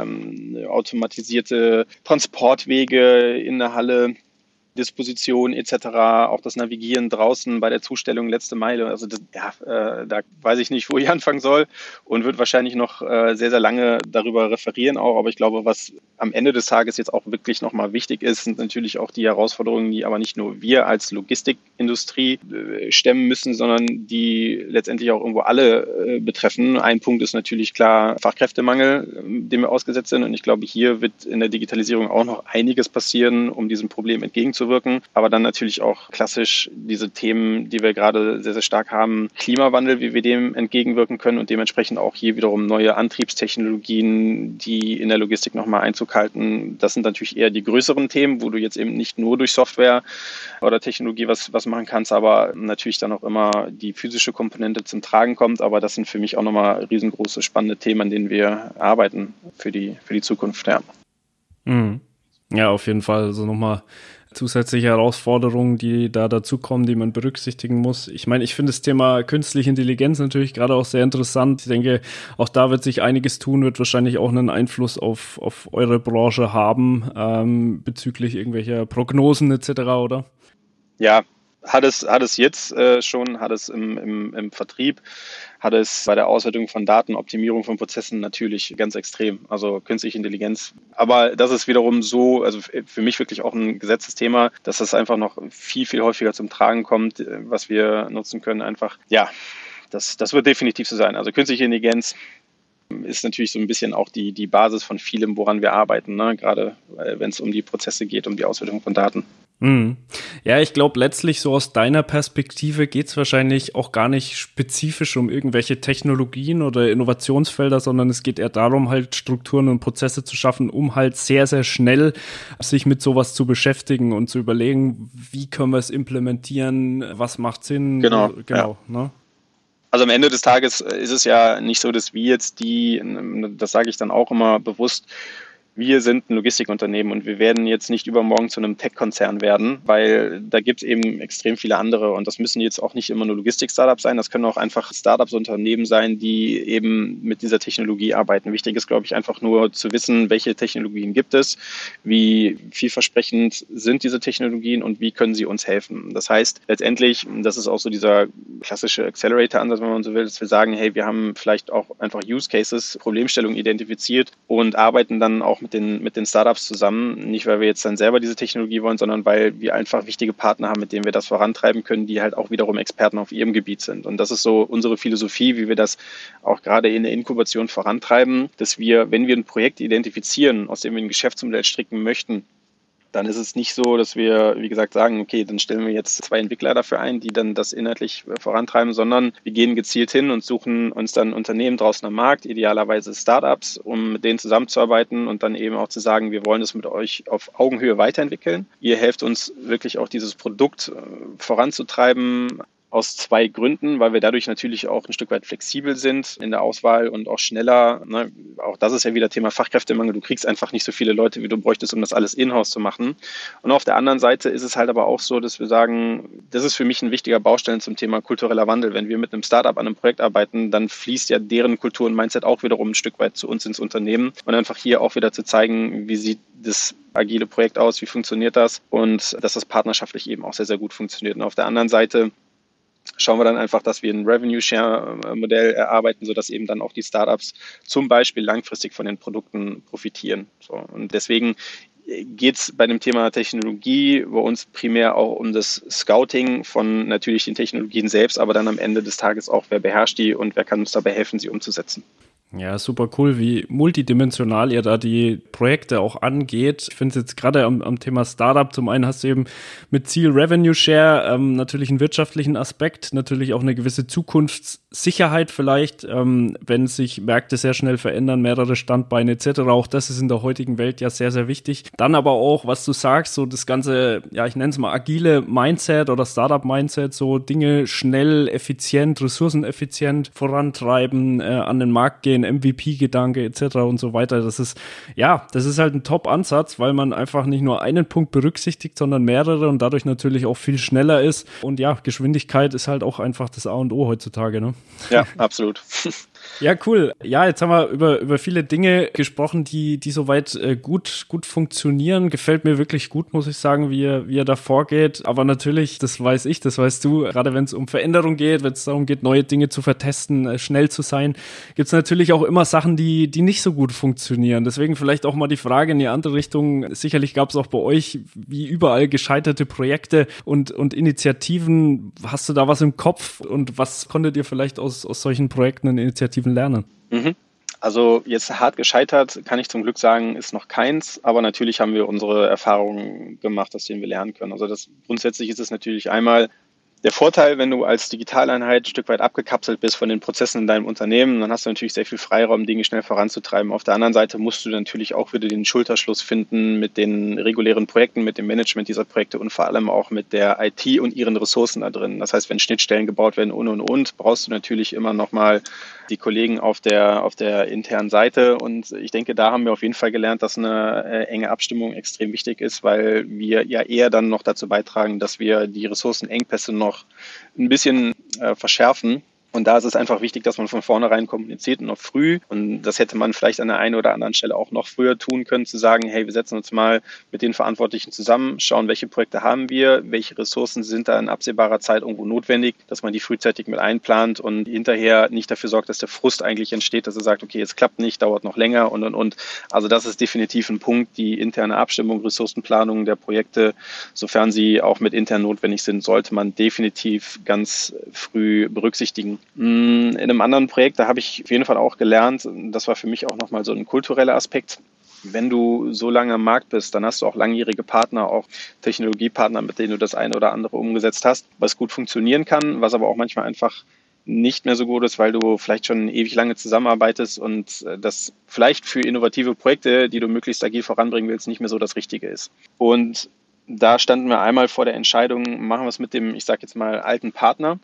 ähm, automatisierte Transportwege in der Halle, Disposition etc., auch das Navigieren draußen bei der Zustellung letzte Meile. Also das, ja, äh, da weiß ich nicht, wo ich anfangen soll und wird wahrscheinlich noch äh, sehr, sehr lange darüber referieren auch. Aber ich glaube, was am Ende des Tages jetzt auch wirklich nochmal wichtig ist, sind natürlich auch die Herausforderungen, die aber nicht nur wir als Logistikindustrie äh, stemmen müssen, sondern die letztendlich auch irgendwo alle äh, betreffen. Ein Punkt ist natürlich klar Fachkräftemangel, dem wir ausgesetzt sind. Und ich glaube, hier wird in der Digitalisierung auch noch einiges passieren, um diesem Problem entgegenzuwirken einzuwirken. Aber dann natürlich auch klassisch diese Themen, die wir gerade sehr, sehr stark haben, Klimawandel, wie wir dem entgegenwirken können und dementsprechend auch hier wiederum neue Antriebstechnologien, die in der Logistik nochmal Einzug halten. Das sind natürlich eher die größeren Themen, wo du jetzt eben nicht nur durch Software oder Technologie was, was machen kannst, aber natürlich dann auch immer die physische Komponente zum Tragen kommt. Aber das sind für mich auch nochmal riesengroße, spannende Themen, an denen wir arbeiten für die, für die Zukunft. Ja. Mhm. Ja, auf jeden Fall. Also nochmal zusätzliche Herausforderungen, die da dazukommen, die man berücksichtigen muss. Ich meine, ich finde das Thema künstliche Intelligenz natürlich gerade auch sehr interessant. Ich denke, auch da wird sich einiges tun, wird wahrscheinlich auch einen Einfluss auf, auf eure Branche haben, ähm, bezüglich irgendwelcher Prognosen etc., oder? Ja, hat es, hat es jetzt äh, schon, hat es im, im, im Vertrieb, hat es bei der Auswertung von Daten, Optimierung von Prozessen natürlich ganz extrem. Also künstliche Intelligenz. Aber das ist wiederum so, also für mich wirklich auch ein Gesetzesthema, dass das einfach noch viel, viel häufiger zum Tragen kommt, äh, was wir nutzen können. Einfach, ja, das, das wird definitiv so sein. Also künstliche Intelligenz ist natürlich so ein bisschen auch die, die Basis von vielem, woran wir arbeiten, ne? gerade äh, wenn es um die Prozesse geht, um die Auswertung von Daten. Mhm. Ja, ich glaube, letztlich so aus deiner Perspektive geht es wahrscheinlich auch gar nicht spezifisch um irgendwelche Technologien oder Innovationsfelder, sondern es geht eher darum, halt Strukturen und Prozesse zu schaffen, um halt sehr, sehr schnell sich mit sowas zu beschäftigen und zu überlegen, wie können wir es implementieren, was macht Sinn. Genau. Genau. Ja. Ne? Also am Ende des Tages ist es ja nicht so, dass wir jetzt die, das sage ich dann auch immer bewusst, wir sind ein Logistikunternehmen und wir werden jetzt nicht übermorgen zu einem Tech-Konzern werden, weil da gibt es eben extrem viele andere und das müssen jetzt auch nicht immer nur Logistik-Startups sein, das können auch einfach Startups, Unternehmen sein, die eben mit dieser Technologie arbeiten. Wichtig ist, glaube ich, einfach nur zu wissen, welche Technologien gibt es, wie vielversprechend sind diese Technologien und wie können sie uns helfen. Das heißt, letztendlich, das ist auch so dieser klassische Accelerator-Ansatz, wenn man so will, dass wir sagen, hey, wir haben vielleicht auch einfach Use Cases, Problemstellungen identifiziert und arbeiten dann auch mit den, mit den Startups zusammen. Nicht, weil wir jetzt dann selber diese Technologie wollen, sondern weil wir einfach wichtige Partner haben, mit denen wir das vorantreiben können, die halt auch wiederum Experten auf ihrem Gebiet sind. Und das ist so unsere Philosophie, wie wir das auch gerade in der Inkubation vorantreiben, dass wir, wenn wir ein Projekt identifizieren, aus dem wir ein Geschäftsmodell stricken möchten, dann ist es nicht so, dass wir, wie gesagt, sagen, okay, dann stellen wir jetzt zwei Entwickler dafür ein, die dann das inhaltlich vorantreiben, sondern wir gehen gezielt hin und suchen uns dann Unternehmen draußen am Markt, idealerweise Startups, um mit denen zusammenzuarbeiten und dann eben auch zu sagen, wir wollen das mit euch auf Augenhöhe weiterentwickeln. Ihr helft uns wirklich auch dieses Produkt äh, voranzutreiben, aus zwei Gründen, weil wir dadurch natürlich auch ein Stück weit flexibel sind in der Auswahl und auch schneller. Ne? Auch das ist ja wieder Thema Fachkräftemangel. Du kriegst einfach nicht so viele Leute, wie du bräuchtest, um das alles in-house zu machen. Und auf der anderen Seite ist es halt aber auch so, dass wir sagen, das ist für mich ein wichtiger Baustein zum Thema kultureller Wandel. Wenn wir mit einem Startup an einem Projekt arbeiten, dann fließt ja deren Kultur und Mindset auch wiederum ein Stück weit zu uns ins Unternehmen und einfach hier auch wieder zu zeigen, wie sieht das agile Projekt aus, wie funktioniert das und dass das partnerschaftlich eben auch sehr, sehr gut funktioniert. Und auf der anderen Seite schauen wir dann einfach, dass wir ein Revenue Share Modell erarbeiten, sodass eben dann auch die Startups zum Beispiel langfristig von den Produkten profitieren. So, und deswegen geht es bei dem Thema Technologie bei uns primär auch um das Scouting von natürlich den Technologien selbst, aber dann am Ende des Tages auch, wer beherrscht die und wer kann uns dabei helfen, sie umzusetzen. Ja, super cool, wie multidimensional ihr da die Projekte auch angeht. Ich finde es jetzt gerade am, am, Thema Startup, zum einen hast du eben mit Ziel Revenue Share ähm, natürlich einen wirtschaftlichen Aspekt, natürlich auch eine gewisse Zukunfts Sicherheit vielleicht, ähm, wenn sich Märkte sehr schnell verändern, mehrere Standbeine etc. Auch das ist in der heutigen Welt ja sehr, sehr wichtig. Dann aber auch, was du sagst, so das ganze, ja, ich nenne es mal agile Mindset oder Startup-Mindset, so Dinge schnell, effizient, ressourceneffizient vorantreiben, äh, an den Markt gehen, MVP-Gedanke etc. und so weiter. Das ist, ja, das ist halt ein Top-Ansatz, weil man einfach nicht nur einen Punkt berücksichtigt, sondern mehrere und dadurch natürlich auch viel schneller ist. Und ja, Geschwindigkeit ist halt auch einfach das A und O heutzutage, ne? Ja, absolut. Ja, cool. Ja, jetzt haben wir über, über viele Dinge gesprochen, die, die soweit äh, gut, gut funktionieren. Gefällt mir wirklich gut, muss ich sagen, wie er, wie er da vorgeht. Aber natürlich, das weiß ich, das weißt du, gerade wenn es um Veränderung geht, wenn es darum geht, neue Dinge zu vertesten, äh, schnell zu sein, gibt es natürlich auch immer Sachen, die, die nicht so gut funktionieren. Deswegen vielleicht auch mal die Frage in die andere Richtung. Sicherlich gab es auch bei euch, wie überall, gescheiterte Projekte und, und Initiativen. Hast du da was im Kopf und was konntet ihr vielleicht aus, aus solchen Projekten und Initiativen positiven Lernen? Mhm. Also jetzt hart gescheitert, kann ich zum Glück sagen, ist noch keins, aber natürlich haben wir unsere Erfahrungen gemacht, aus denen wir lernen können. Also das grundsätzlich ist es natürlich einmal der Vorteil, wenn du als Digitaleinheit ein Stück weit abgekapselt bist von den Prozessen in deinem Unternehmen, dann hast du natürlich sehr viel Freiraum, Dinge schnell voranzutreiben. Auf der anderen Seite musst du natürlich auch wieder den Schulterschluss finden mit den regulären Projekten, mit dem Management dieser Projekte und vor allem auch mit der IT und ihren Ressourcen da drin. Das heißt, wenn Schnittstellen gebaut werden und und und, brauchst du natürlich immer nochmal die Kollegen auf der, auf der internen Seite. Und ich denke, da haben wir auf jeden Fall gelernt, dass eine äh, enge Abstimmung extrem wichtig ist, weil wir ja eher dann noch dazu beitragen, dass wir die Ressourcenengpässe noch ein bisschen äh, verschärfen und da ist es einfach wichtig, dass man von vornherein kommuniziert und noch früh. Und das hätte man vielleicht an der einen oder anderen Stelle auch noch früher tun können, zu sagen, hey, wir setzen uns mal mit den Verantwortlichen zusammen, schauen, welche Projekte haben wir, welche Ressourcen sind da in absehbarer Zeit irgendwo notwendig, dass man die frühzeitig mit einplant und hinterher nicht dafür sorgt, dass der Frust eigentlich entsteht, dass er sagt, okay, jetzt klappt nicht, dauert noch länger und, und, und. Also das ist definitiv ein Punkt, die interne Abstimmung, Ressourcenplanung der Projekte, sofern sie auch mit intern notwendig sind, sollte man definitiv ganz früh berücksichtigen. Mm, in einem anderen Projekt, da habe ich auf jeden Fall auch gelernt, das war für mich auch nochmal so ein kultureller Aspekt. Wenn du so lange am Markt bist, dann hast du auch langjährige Partner, auch Technologiepartner, mit denen du das eine oder andere umgesetzt hast, was gut funktionieren kann, was aber auch manchmal einfach nicht mehr so gut ist, weil du vielleicht schon ewig lange zusammenarbeitest und äh, das vielleicht für innovative Projekte, die du möglichst agil voranbringen willst, nicht mehr so das Richtige ist. Und da standen wir einmal vor der Entscheidung, machen wir es mit dem, ich sage jetzt mal, alten Partner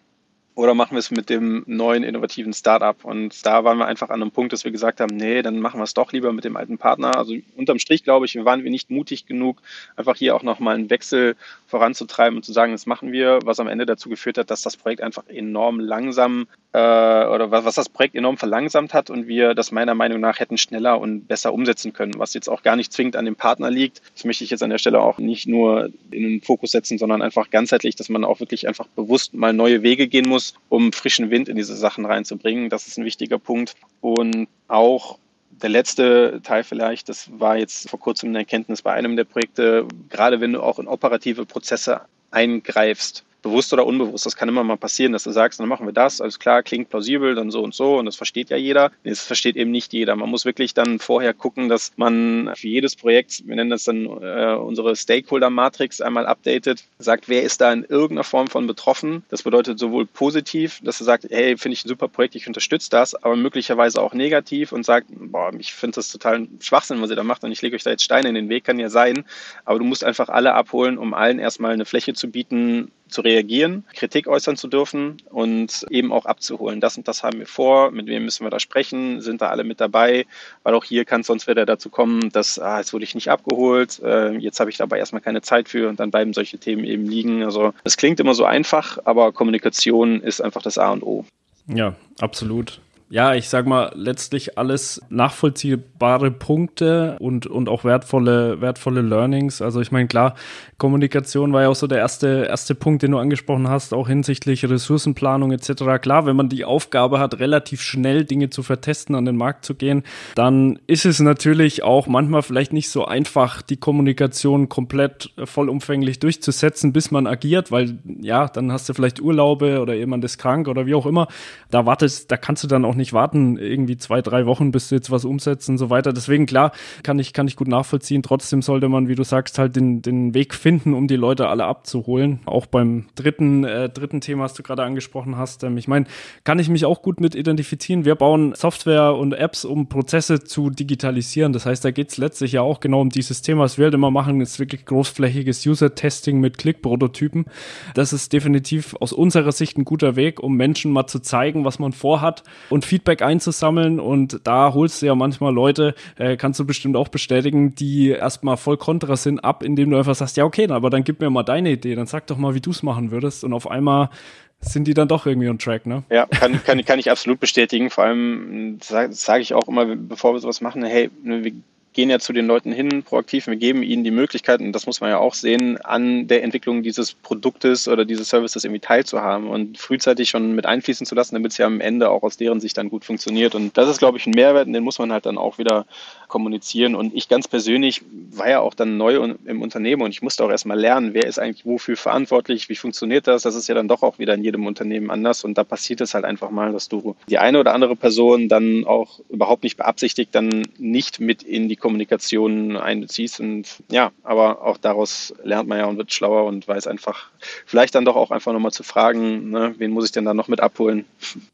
oder machen wir es mit dem neuen innovativen Startup? Und da waren wir einfach an einem Punkt, dass wir gesagt haben, nee, dann machen wir es doch lieber mit dem alten Partner. Also unterm Strich, glaube ich, waren wir nicht mutig genug, einfach hier auch nochmal einen Wechsel voranzutreiben und zu sagen, das machen wir, was am Ende dazu geführt hat, dass das Projekt einfach enorm langsam äh, oder was, was das Projekt enorm verlangsamt hat und wir das meiner Meinung nach hätten schneller und besser umsetzen können, was jetzt auch gar nicht zwingend an dem Partner liegt. Das möchte ich jetzt an der Stelle auch nicht nur in den Fokus setzen, sondern einfach ganzheitlich, dass man auch wirklich einfach bewusst mal neue Wege gehen muss um frischen Wind in diese Sachen reinzubringen. Das ist ein wichtiger Punkt. Und auch der letzte Teil vielleicht, das war jetzt vor kurzem eine Erkenntnis bei einem der Projekte, gerade wenn du auch in operative Prozesse eingreifst, bewusst oder unbewusst, das kann immer mal passieren, dass du sagst, dann machen wir das, alles klar, klingt plausibel, dann so und so und das versteht ja jeder. Das versteht eben nicht jeder. Man muss wirklich dann vorher gucken, dass man für jedes Projekt, wir nennen das dann äh, unsere Stakeholder-Matrix einmal updatet, sagt, wer ist da in irgendeiner Form von betroffen. Das bedeutet sowohl positiv, dass er sagt, hey, finde ich ein super Projekt, ich unterstütze das, aber möglicherweise auch negativ und sagt, boah, ich finde das total Schwachsinn, was ihr da macht und ich lege euch da jetzt Steine in den Weg, kann ja sein. Aber du musst einfach alle abholen, um allen erstmal eine Fläche zu bieten, zu reagieren, Kritik äußern zu dürfen und eben auch abzuholen. Das und das haben wir vor, mit wem müssen wir da sprechen, sind da alle mit dabei, weil auch hier kann es sonst wieder dazu kommen, dass, ah, jetzt wurde ich nicht abgeholt, äh, jetzt habe ich dabei erstmal keine Zeit für und dann bleiben solche Themen eben liegen. Also es klingt immer so einfach, aber Kommunikation ist einfach das A und O. Ja, absolut ja, ich sag mal, letztlich alles nachvollziehbare Punkte und, und auch wertvolle, wertvolle Learnings. Also ich meine, klar, Kommunikation war ja auch so der erste, erste Punkt, den du angesprochen hast, auch hinsichtlich Ressourcenplanung etc. Klar, wenn man die Aufgabe hat, relativ schnell Dinge zu vertesten, an den Markt zu gehen, dann ist es natürlich auch manchmal vielleicht nicht so einfach, die Kommunikation komplett vollumfänglich durchzusetzen, bis man agiert, weil ja, dann hast du vielleicht Urlaube oder jemand ist krank oder wie auch immer. Da wartest, da kannst du dann auch nicht warten, irgendwie zwei, drei Wochen, bis sie jetzt was umsetzen und so weiter. Deswegen, klar, kann ich, kann ich gut nachvollziehen. Trotzdem sollte man, wie du sagst, halt den, den Weg finden, um die Leute alle abzuholen. Auch beim dritten, äh, dritten Thema, was du gerade angesprochen hast. Ähm, ich meine, kann ich mich auch gut mit identifizieren. Wir bauen Software und Apps, um Prozesse zu digitalisieren. Das heißt, da geht es letztlich ja auch genau um dieses Thema. Was wir halt immer machen, ist wirklich großflächiges User-Testing mit Klick-Prototypen. Das ist definitiv aus unserer Sicht ein guter Weg, um Menschen mal zu zeigen, was man vorhat und Feedback einzusammeln. Und da holst du ja manchmal Leute, äh, kannst du bestimmt auch bestätigen, die erstmal voll kontra sind, ab, indem du einfach sagst, ja, okay, aber dann gib mir mal deine Idee, dann sag doch mal, wie du es machen würdest. Und auf einmal sind die dann doch irgendwie on track, ne? Ja, kann, kann, kann ich absolut bestätigen. Vor allem sage sag ich auch immer, bevor wir sowas machen, hey, wir gehen ja zu den Leuten hin, proaktiv, wir geben ihnen die Möglichkeit, und das muss man ja auch sehen, an der Entwicklung dieses Produktes oder dieses Services irgendwie teilzuhaben und frühzeitig schon mit einfließen zu lassen, damit es ja am Ende auch aus deren Sicht dann gut funktioniert. Und das ist, glaube ich, ein Mehrwert, und den muss man halt dann auch wieder kommunizieren. Und ich ganz persönlich war ja auch dann neu im Unternehmen und ich musste auch erstmal lernen, wer ist eigentlich wofür verantwortlich, wie funktioniert das. Das ist ja dann doch auch wieder in jedem Unternehmen anders. Und da passiert es halt einfach mal, dass du die eine oder andere Person dann auch überhaupt nicht beabsichtigt, dann nicht mit in die Kommunikation einbeziehst. Und ja, aber auch daraus lernt man ja und wird schlauer und weiß einfach, vielleicht dann doch auch einfach nochmal zu fragen, ne, wen muss ich denn da noch mit abholen?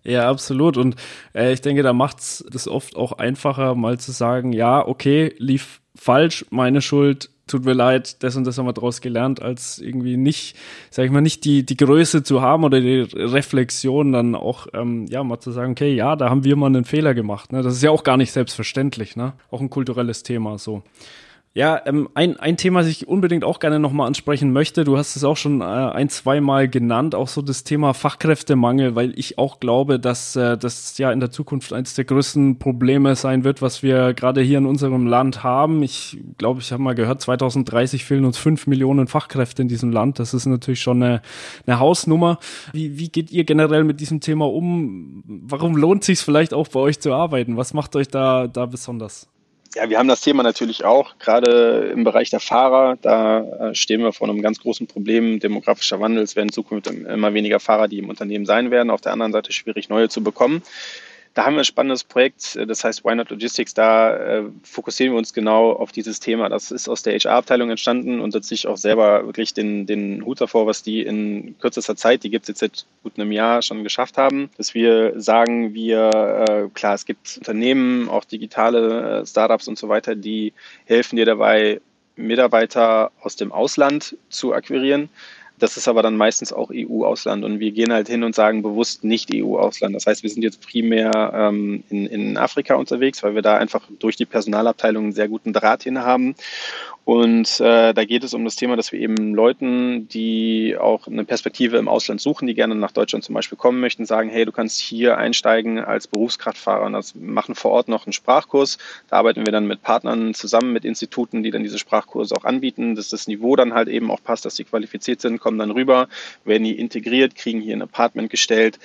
Ja, absolut. Und äh, ich denke, da macht es das oft auch einfacher, mal zu sagen, ja, okay, lief falsch, meine Schuld, tut mir leid, das und das haben wir daraus gelernt, als irgendwie nicht, sag ich mal, nicht die, die Größe zu haben oder die Reflexion dann auch, ähm, ja, mal zu sagen, okay, ja, da haben wir mal einen Fehler gemacht. Ne? Das ist ja auch gar nicht selbstverständlich, ne? Auch ein kulturelles Thema so. Ja, ähm, ein, ein Thema, das ich unbedingt auch gerne nochmal ansprechen möchte, du hast es auch schon äh, ein, zwei Mal genannt, auch so das Thema Fachkräftemangel, weil ich auch glaube, dass äh, das ja in der Zukunft eines der größten Probleme sein wird, was wir gerade hier in unserem Land haben. Ich glaube, ich habe mal gehört, 2030 fehlen uns fünf Millionen Fachkräfte in diesem Land. Das ist natürlich schon eine, eine Hausnummer. Wie, wie geht ihr generell mit diesem Thema um? Warum lohnt sich vielleicht auch bei euch zu arbeiten? Was macht euch da, da besonders? Ja, wir haben das Thema natürlich auch, gerade im Bereich der Fahrer. Da äh, stehen wir vor einem ganz großen Problem demografischer Wandel. Es werden in Zukunft immer weniger Fahrer, die im Unternehmen sein werden. Auf der anderen Seite schwierig, neue zu bekommen. Da haben wir ein spannendes Projekt, das heißt Why Not Logistics. Da äh, fokussieren wir uns genau auf dieses Thema. Das ist aus der HR-Abteilung entstanden und setzt sich auch selber wirklich den, den Hut davor, was die in kürzester Zeit, die gibt es jetzt seit gut einem Jahr schon geschafft haben, dass wir sagen, wir, äh, klar, es gibt Unternehmen, auch digitale äh, Startups und so weiter, die helfen dir dabei, Mitarbeiter aus dem Ausland zu akquirieren. Das ist aber dann meistens auch EU-Ausland und wir gehen halt hin und sagen bewusst nicht EU-Ausland. Das heißt, wir sind jetzt primär ähm, in, in Afrika unterwegs, weil wir da einfach durch die Personalabteilung einen sehr guten Draht hin haben und äh, da geht es um das Thema, dass wir eben Leuten, die auch eine Perspektive im Ausland suchen, die gerne nach Deutschland zum Beispiel kommen möchten, sagen, hey, du kannst hier einsteigen als Berufskraftfahrer und das machen vor Ort noch einen Sprachkurs. Da arbeiten wir dann mit Partnern zusammen, mit Instituten, die dann diese Sprachkurse auch anbieten, dass das Niveau dann halt eben auch passt, dass sie qualifiziert sind, kommen dann rüber, werden hier integriert, kriegen hier ein Apartment gestellt,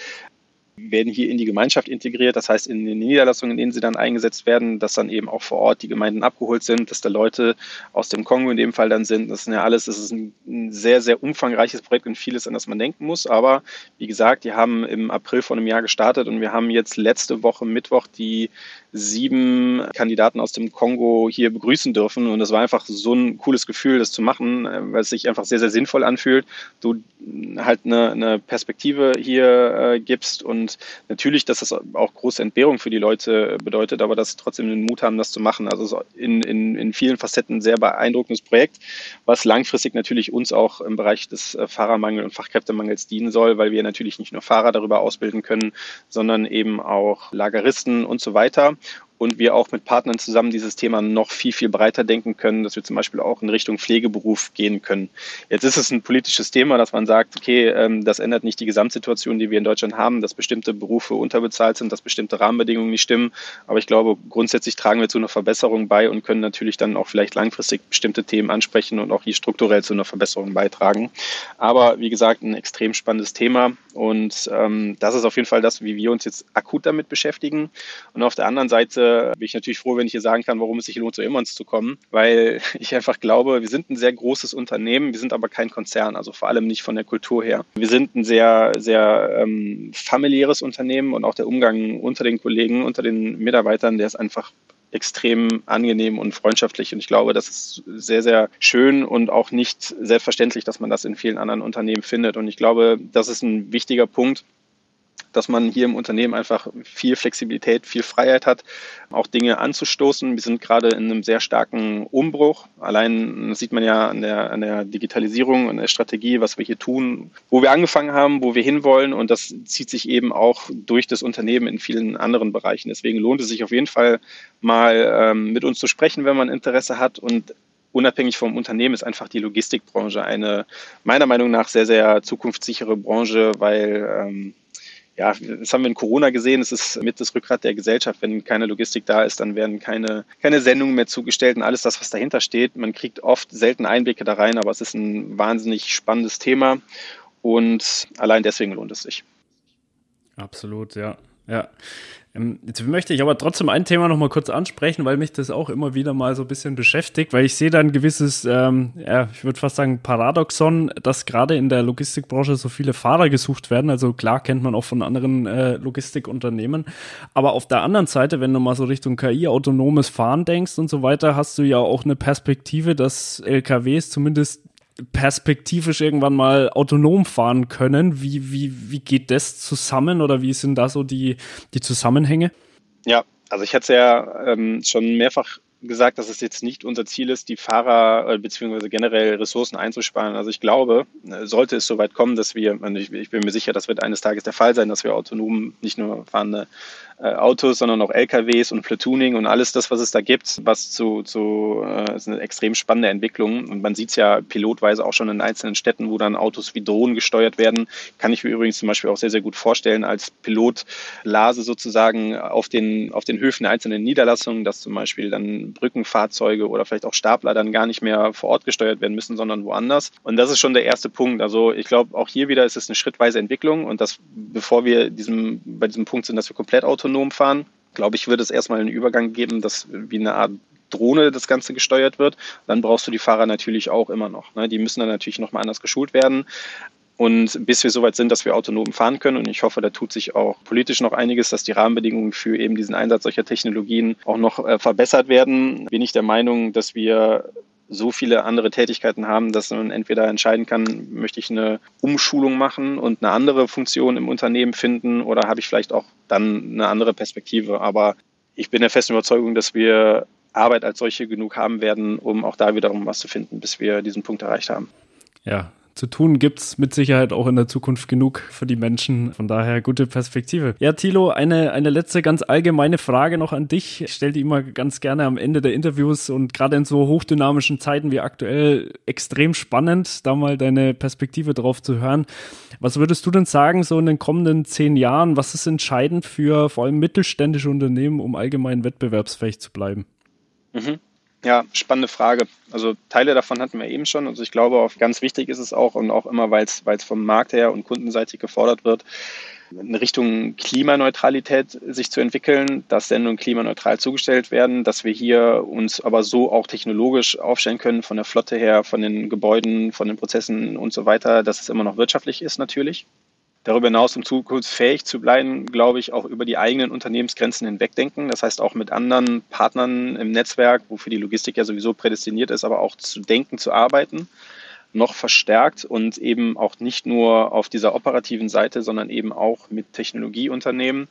werden hier in die Gemeinschaft integriert. Das heißt, in den Niederlassungen, in denen sie dann eingesetzt werden, dass dann eben auch vor Ort die Gemeinden abgeholt sind, dass da Leute aus dem Kongo in dem Fall dann sind. Das sind ja alles, das ist ein, sehr, sehr umfangreiches Projekt und vieles, an das man denken muss. Aber wie gesagt, die haben im April vor einem Jahr gestartet und wir haben jetzt letzte Woche Mittwoch die sieben Kandidaten aus dem Kongo hier begrüßen dürfen. Und das war einfach so ein cooles Gefühl, das zu machen, äh, weil es sich einfach sehr, sehr sinnvoll anfühlt. Du halt eine, eine Perspektive hier äh, gibst und natürlich, dass das auch große Entbehrung für die Leute bedeutet, aber dass sie trotzdem den Mut haben, das zu machen. Also in, in, in vielen Facetten ein sehr beeindruckendes Projekt, was langfristig natürlich uns auch im Bereich des äh, Fahrermangels und Fachkräftemangels dienen soll, weil wir natürlich nicht nur Fahrer darüber ausbilden können, sondern eben auch Lageristen und so weiter und wir auch mit Partnern zusammen dieses Thema noch viel, viel breiter denken können, dass wir zum Beispiel auch in Richtung Pflegeberuf gehen können. Jetzt ist es ein politisches Thema, dass man sagt, okay, ähm, das ändert nicht die Gesamtsituation, die wir in Deutschland haben, dass bestimmte Berufe unterbezahlt sind, dass bestimmte Rahmenbedingungen nicht stimmen. Aber ich glaube, grundsätzlich tragen wir zu einer Verbesserung bei und können natürlich dann auch vielleicht langfristig bestimmte Themen ansprechen und auch hier strukturell zu einer Verbesserung beitragen. Aber wie gesagt, ein extrem spannendes Thema und ähm, das ist auf jeden Fall das, wie wir uns jetzt akut damit beschäftigen. Und auf der anderen Seite Seite bin ich natürlich froh, wenn ich hier sagen kann, warum es sich lohnt, zu Immons zu kommen, weil ich einfach glaube, wir sind ein sehr großes Unternehmen, wir sind aber kein Konzern, also vor allem nicht von der Kultur her. Wir sind ein sehr, sehr ähm, familiäres Unternehmen und auch der Umgang unter den Kollegen, unter den Mitarbeitern, der ist einfach extrem angenehm und freundschaftlich. Und ich glaube, das ist sehr, sehr schön und auch nicht selbstverständlich, dass man das in vielen anderen Unternehmen findet. Und ich glaube, das ist ein wichtiger Punkt, dass man hier im Unternehmen einfach viel Flexibilität, viel Freiheit hat, auch Dinge anzustoßen. Wir sind gerade in einem sehr starken Umbruch. Allein sieht man ja an der, an der Digitalisierung, an der Strategie, was wir hier tun, wo wir angefangen haben, wo wir hinwollen. Und das zieht sich eben auch durch das Unternehmen in vielen anderen Bereichen. Deswegen lohnt es sich auf jeden Fall mal ähm, mit uns zu sprechen, wenn man Interesse hat. Und unabhängig vom Unternehmen ist einfach die Logistikbranche eine meiner Meinung nach sehr, sehr zukunftssichere Branche, weil ähm, ja, das haben wir in Corona gesehen. Es ist mit das Rückgrat der Gesellschaft. Wenn keine Logistik da ist, dann werden keine, keine Sendungen mehr zugestellt und alles das, was dahinter steht. Man kriegt oft selten Einblicke da rein, aber es ist ein wahnsinnig spannendes Thema und allein deswegen lohnt es sich. Absolut, ja. Ja. Ähm, jetzt möchte ich aber trotzdem ein Thema noch mal kurz ansprechen, weil mich das auch immer wieder mal so ein bisschen beschäftigt, weil ich sehe da ein gewisses, ähm, ja, ich würde fast sagen, Paradoxon, dass gerade in der Logistikbranche so viele Fahrer gesucht werden. Also klar kennt man auch von anderen äh, Logistikunternehmen. Aber auf der anderen Seite, wenn du mal so Richtung KI, autonomes Fahren denkst und so weiter, hast du ja auch eine Perspektive, dass LKWs zumindest perspektivisch irgendwann mal autonom fahren können. Wie, wie, wie geht das zusammen oder wie sind da so die, die Zusammenhänge? Ja, also ich hatte es ja ähm, schon mehrfach gesagt, dass es jetzt nicht unser Ziel ist, die Fahrer äh, bzw. generell Ressourcen einzusparen. Also ich glaube, äh, sollte es soweit kommen, dass wir, ich, ich bin mir sicher, das wird eines Tages der Fall sein, dass wir autonom nicht nur fahrende Autos, sondern auch LKWs und Platooning und alles das, was es da gibt, was zu, zu äh, ist eine extrem spannende Entwicklung. Und man sieht es ja pilotweise auch schon in einzelnen Städten, wo dann Autos wie Drohnen gesteuert werden. Kann ich mir übrigens zum Beispiel auch sehr, sehr gut vorstellen, als Pilotlase sozusagen auf den, auf den Höfen der einzelnen Niederlassungen, dass zum Beispiel dann Brückenfahrzeuge oder vielleicht auch Stapler dann gar nicht mehr vor Ort gesteuert werden müssen, sondern woanders. Und das ist schon der erste Punkt. Also ich glaube, auch hier wieder ist es eine schrittweise Entwicklung und das, bevor wir diesem, bei diesem Punkt sind, dass wir komplett autonom autonom fahren. Glaube ich, würde es erstmal einen Übergang geben, dass wie eine Art Drohne das Ganze gesteuert wird. Dann brauchst du die Fahrer natürlich auch immer noch. Ne? Die müssen dann natürlich nochmal anders geschult werden. Und bis wir soweit sind, dass wir autonom fahren können, und ich hoffe, da tut sich auch politisch noch einiges, dass die Rahmenbedingungen für eben diesen Einsatz solcher Technologien auch noch äh, verbessert werden, bin ich der Meinung, dass wir so viele andere Tätigkeiten haben, dass man entweder entscheiden kann, möchte ich eine Umschulung machen und eine andere Funktion im Unternehmen finden oder habe ich vielleicht auch dann eine andere Perspektive. Aber ich bin der festen Überzeugung, dass wir Arbeit als solche genug haben werden, um auch da wiederum was zu finden, bis wir diesen Punkt erreicht haben. Ja, zu tun gibt es mit Sicherheit auch in der Zukunft genug für die Menschen. Von daher gute Perspektive. Ja, Thilo, eine, eine letzte ganz allgemeine Frage noch an dich. Ich stelle die immer ganz gerne am Ende der Interviews und gerade in so hochdynamischen Zeiten wie aktuell extrem spannend, da mal deine Perspektive drauf zu hören. Was würdest du denn sagen, so in den kommenden zehn Jahren, was ist entscheidend für vor allem mittelständische Unternehmen, um allgemein wettbewerbsfähig zu bleiben? Mhm. Ja, spannende Frage. Also Teile davon hatten wir eben schon. Also ich glaube, auch ganz wichtig ist es auch und auch immer, weil es, weil es vom Markt her und kundenseitig gefordert wird, in Richtung Klimaneutralität sich zu entwickeln, dass Sendungen klimaneutral zugestellt werden, dass wir hier uns aber so auch technologisch aufstellen können, von der Flotte her, von den Gebäuden, von den Prozessen und so weiter, dass es immer noch wirtschaftlich ist natürlich. Darüber hinaus, um zukunftsfähig zu bleiben, glaube ich, auch über die eigenen Unternehmensgrenzen hinwegdenken. Das heißt, auch mit anderen Partnern im Netzwerk, wofür die Logistik ja sowieso prädestiniert ist, aber auch zu denken, zu arbeiten, noch verstärkt und eben auch nicht nur auf dieser operativen Seite, sondern eben auch mit Technologieunternehmen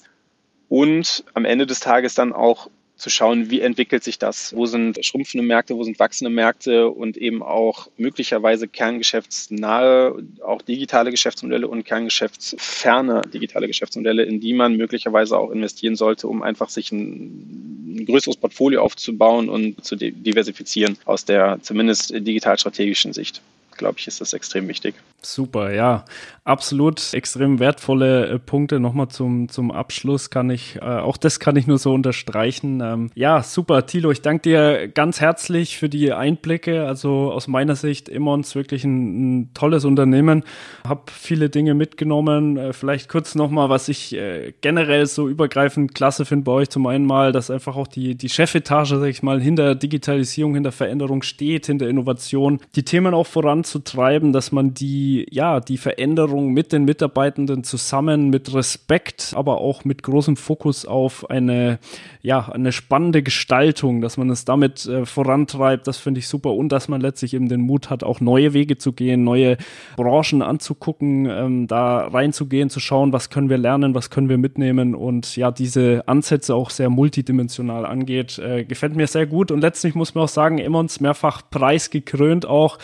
und am Ende des Tages dann auch zu schauen, wie entwickelt sich das? Wo sind schrumpfende Märkte, wo sind wachsende Märkte und eben auch möglicherweise kerngeschäftsnahe, auch digitale Geschäftsmodelle und kerngeschäftsferne digitale Geschäftsmodelle, in die man möglicherweise auch investieren sollte, um einfach sich ein, ein größeres Portfolio aufzubauen und zu diversifizieren aus der zumindest digital strategischen Sicht glaube ich, ist das extrem wichtig. Super, ja, absolut extrem wertvolle äh, Punkte. Nochmal zum, zum Abschluss kann ich, äh, auch das kann ich nur so unterstreichen. Ähm, ja, super, Thilo, ich danke dir ganz herzlich für die Einblicke. Also aus meiner Sicht Immons wirklich ein, ein tolles Unternehmen. Hab viele Dinge mitgenommen. Äh, vielleicht kurz nochmal, was ich äh, generell so übergreifend klasse finde bei euch. Zum einen mal, dass einfach auch die, die Chefetage, sag ich mal, hinter Digitalisierung, hinter Veränderung steht, hinter Innovation, die Themen auch voranzutreiben, dass man die ja, die Veränderung mit den Mitarbeitenden zusammen mit Respekt, aber auch mit großem Fokus auf eine, ja, eine spannende Gestaltung, dass man es damit äh, vorantreibt, das finde ich super. Und dass man letztlich eben den Mut hat, auch neue Wege zu gehen, neue Branchen anzugucken, ähm, da reinzugehen, zu schauen, was können wir lernen, was können wir mitnehmen. Und ja, diese Ansätze auch sehr multidimensional angeht, äh, gefällt mir sehr gut. Und letztlich muss man auch sagen, Emmons mehrfach preisgekrönt auch,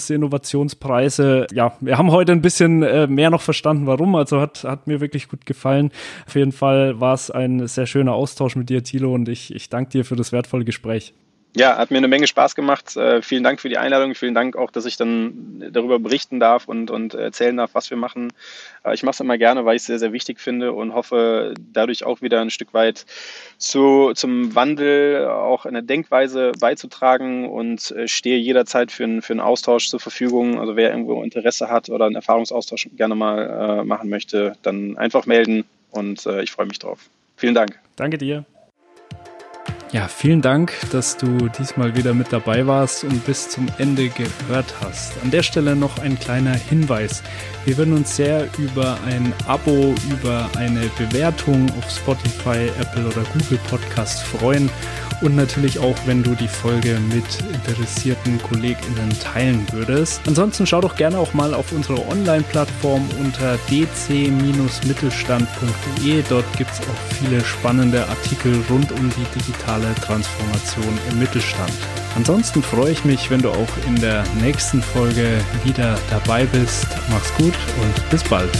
verschiedenste Innovationspreise, ja, wir haben heute ein bisschen äh, mehr noch verstanden, warum. Also hat, hat mir wirklich gut gefallen. Auf jeden Fall war es ein sehr schöner Austausch mit dir, Thilo, und ich, ich danke dir für das wertvolle Gespräch. Ja, hat mir eine Menge Spaß gemacht. Äh, vielen Dank für die Einladung. Vielen Dank auch, dass ich dann darüber berichten darf und, und erzählen darf, was wir machen. Äh, ich mache es immer gerne, weil ich es sehr, sehr wichtig finde und hoffe, dadurch auch wieder ein Stück weit zu, zum Wandel, auch in der Denkweise beizutragen und äh, stehe jederzeit für, einen, für einen Austausch zur Verfügung. Also wer irgendwo Interesse hat oder einen Erfahrungsaustausch gerne mal äh, machen möchte, dann einfach melden und äh, ich freue mich drauf. Vielen Dank. Danke dir. Ja, vielen Dank, dass du diesmal wieder mit dabei warst und bis zum Ende gehört hast. An der Stelle noch ein kleiner Hinweis. Wir würden uns sehr über ein Abo, über eine Bewertung auf Spotify, Apple oder Google Podcast freuen und natürlich auch, wenn du die Folge mit interessierten KollegInnen teilen würdest. Ansonsten schau doch gerne auch mal auf unsere Online-Plattform unter dc-mittelstand.de. Dort gibt es auch viele spannende Artikel rund um die digitale Transformation im Mittelstand. Ansonsten freue ich mich, wenn du auch in der nächsten Folge wieder dabei bist. Mach's gut und bis bald.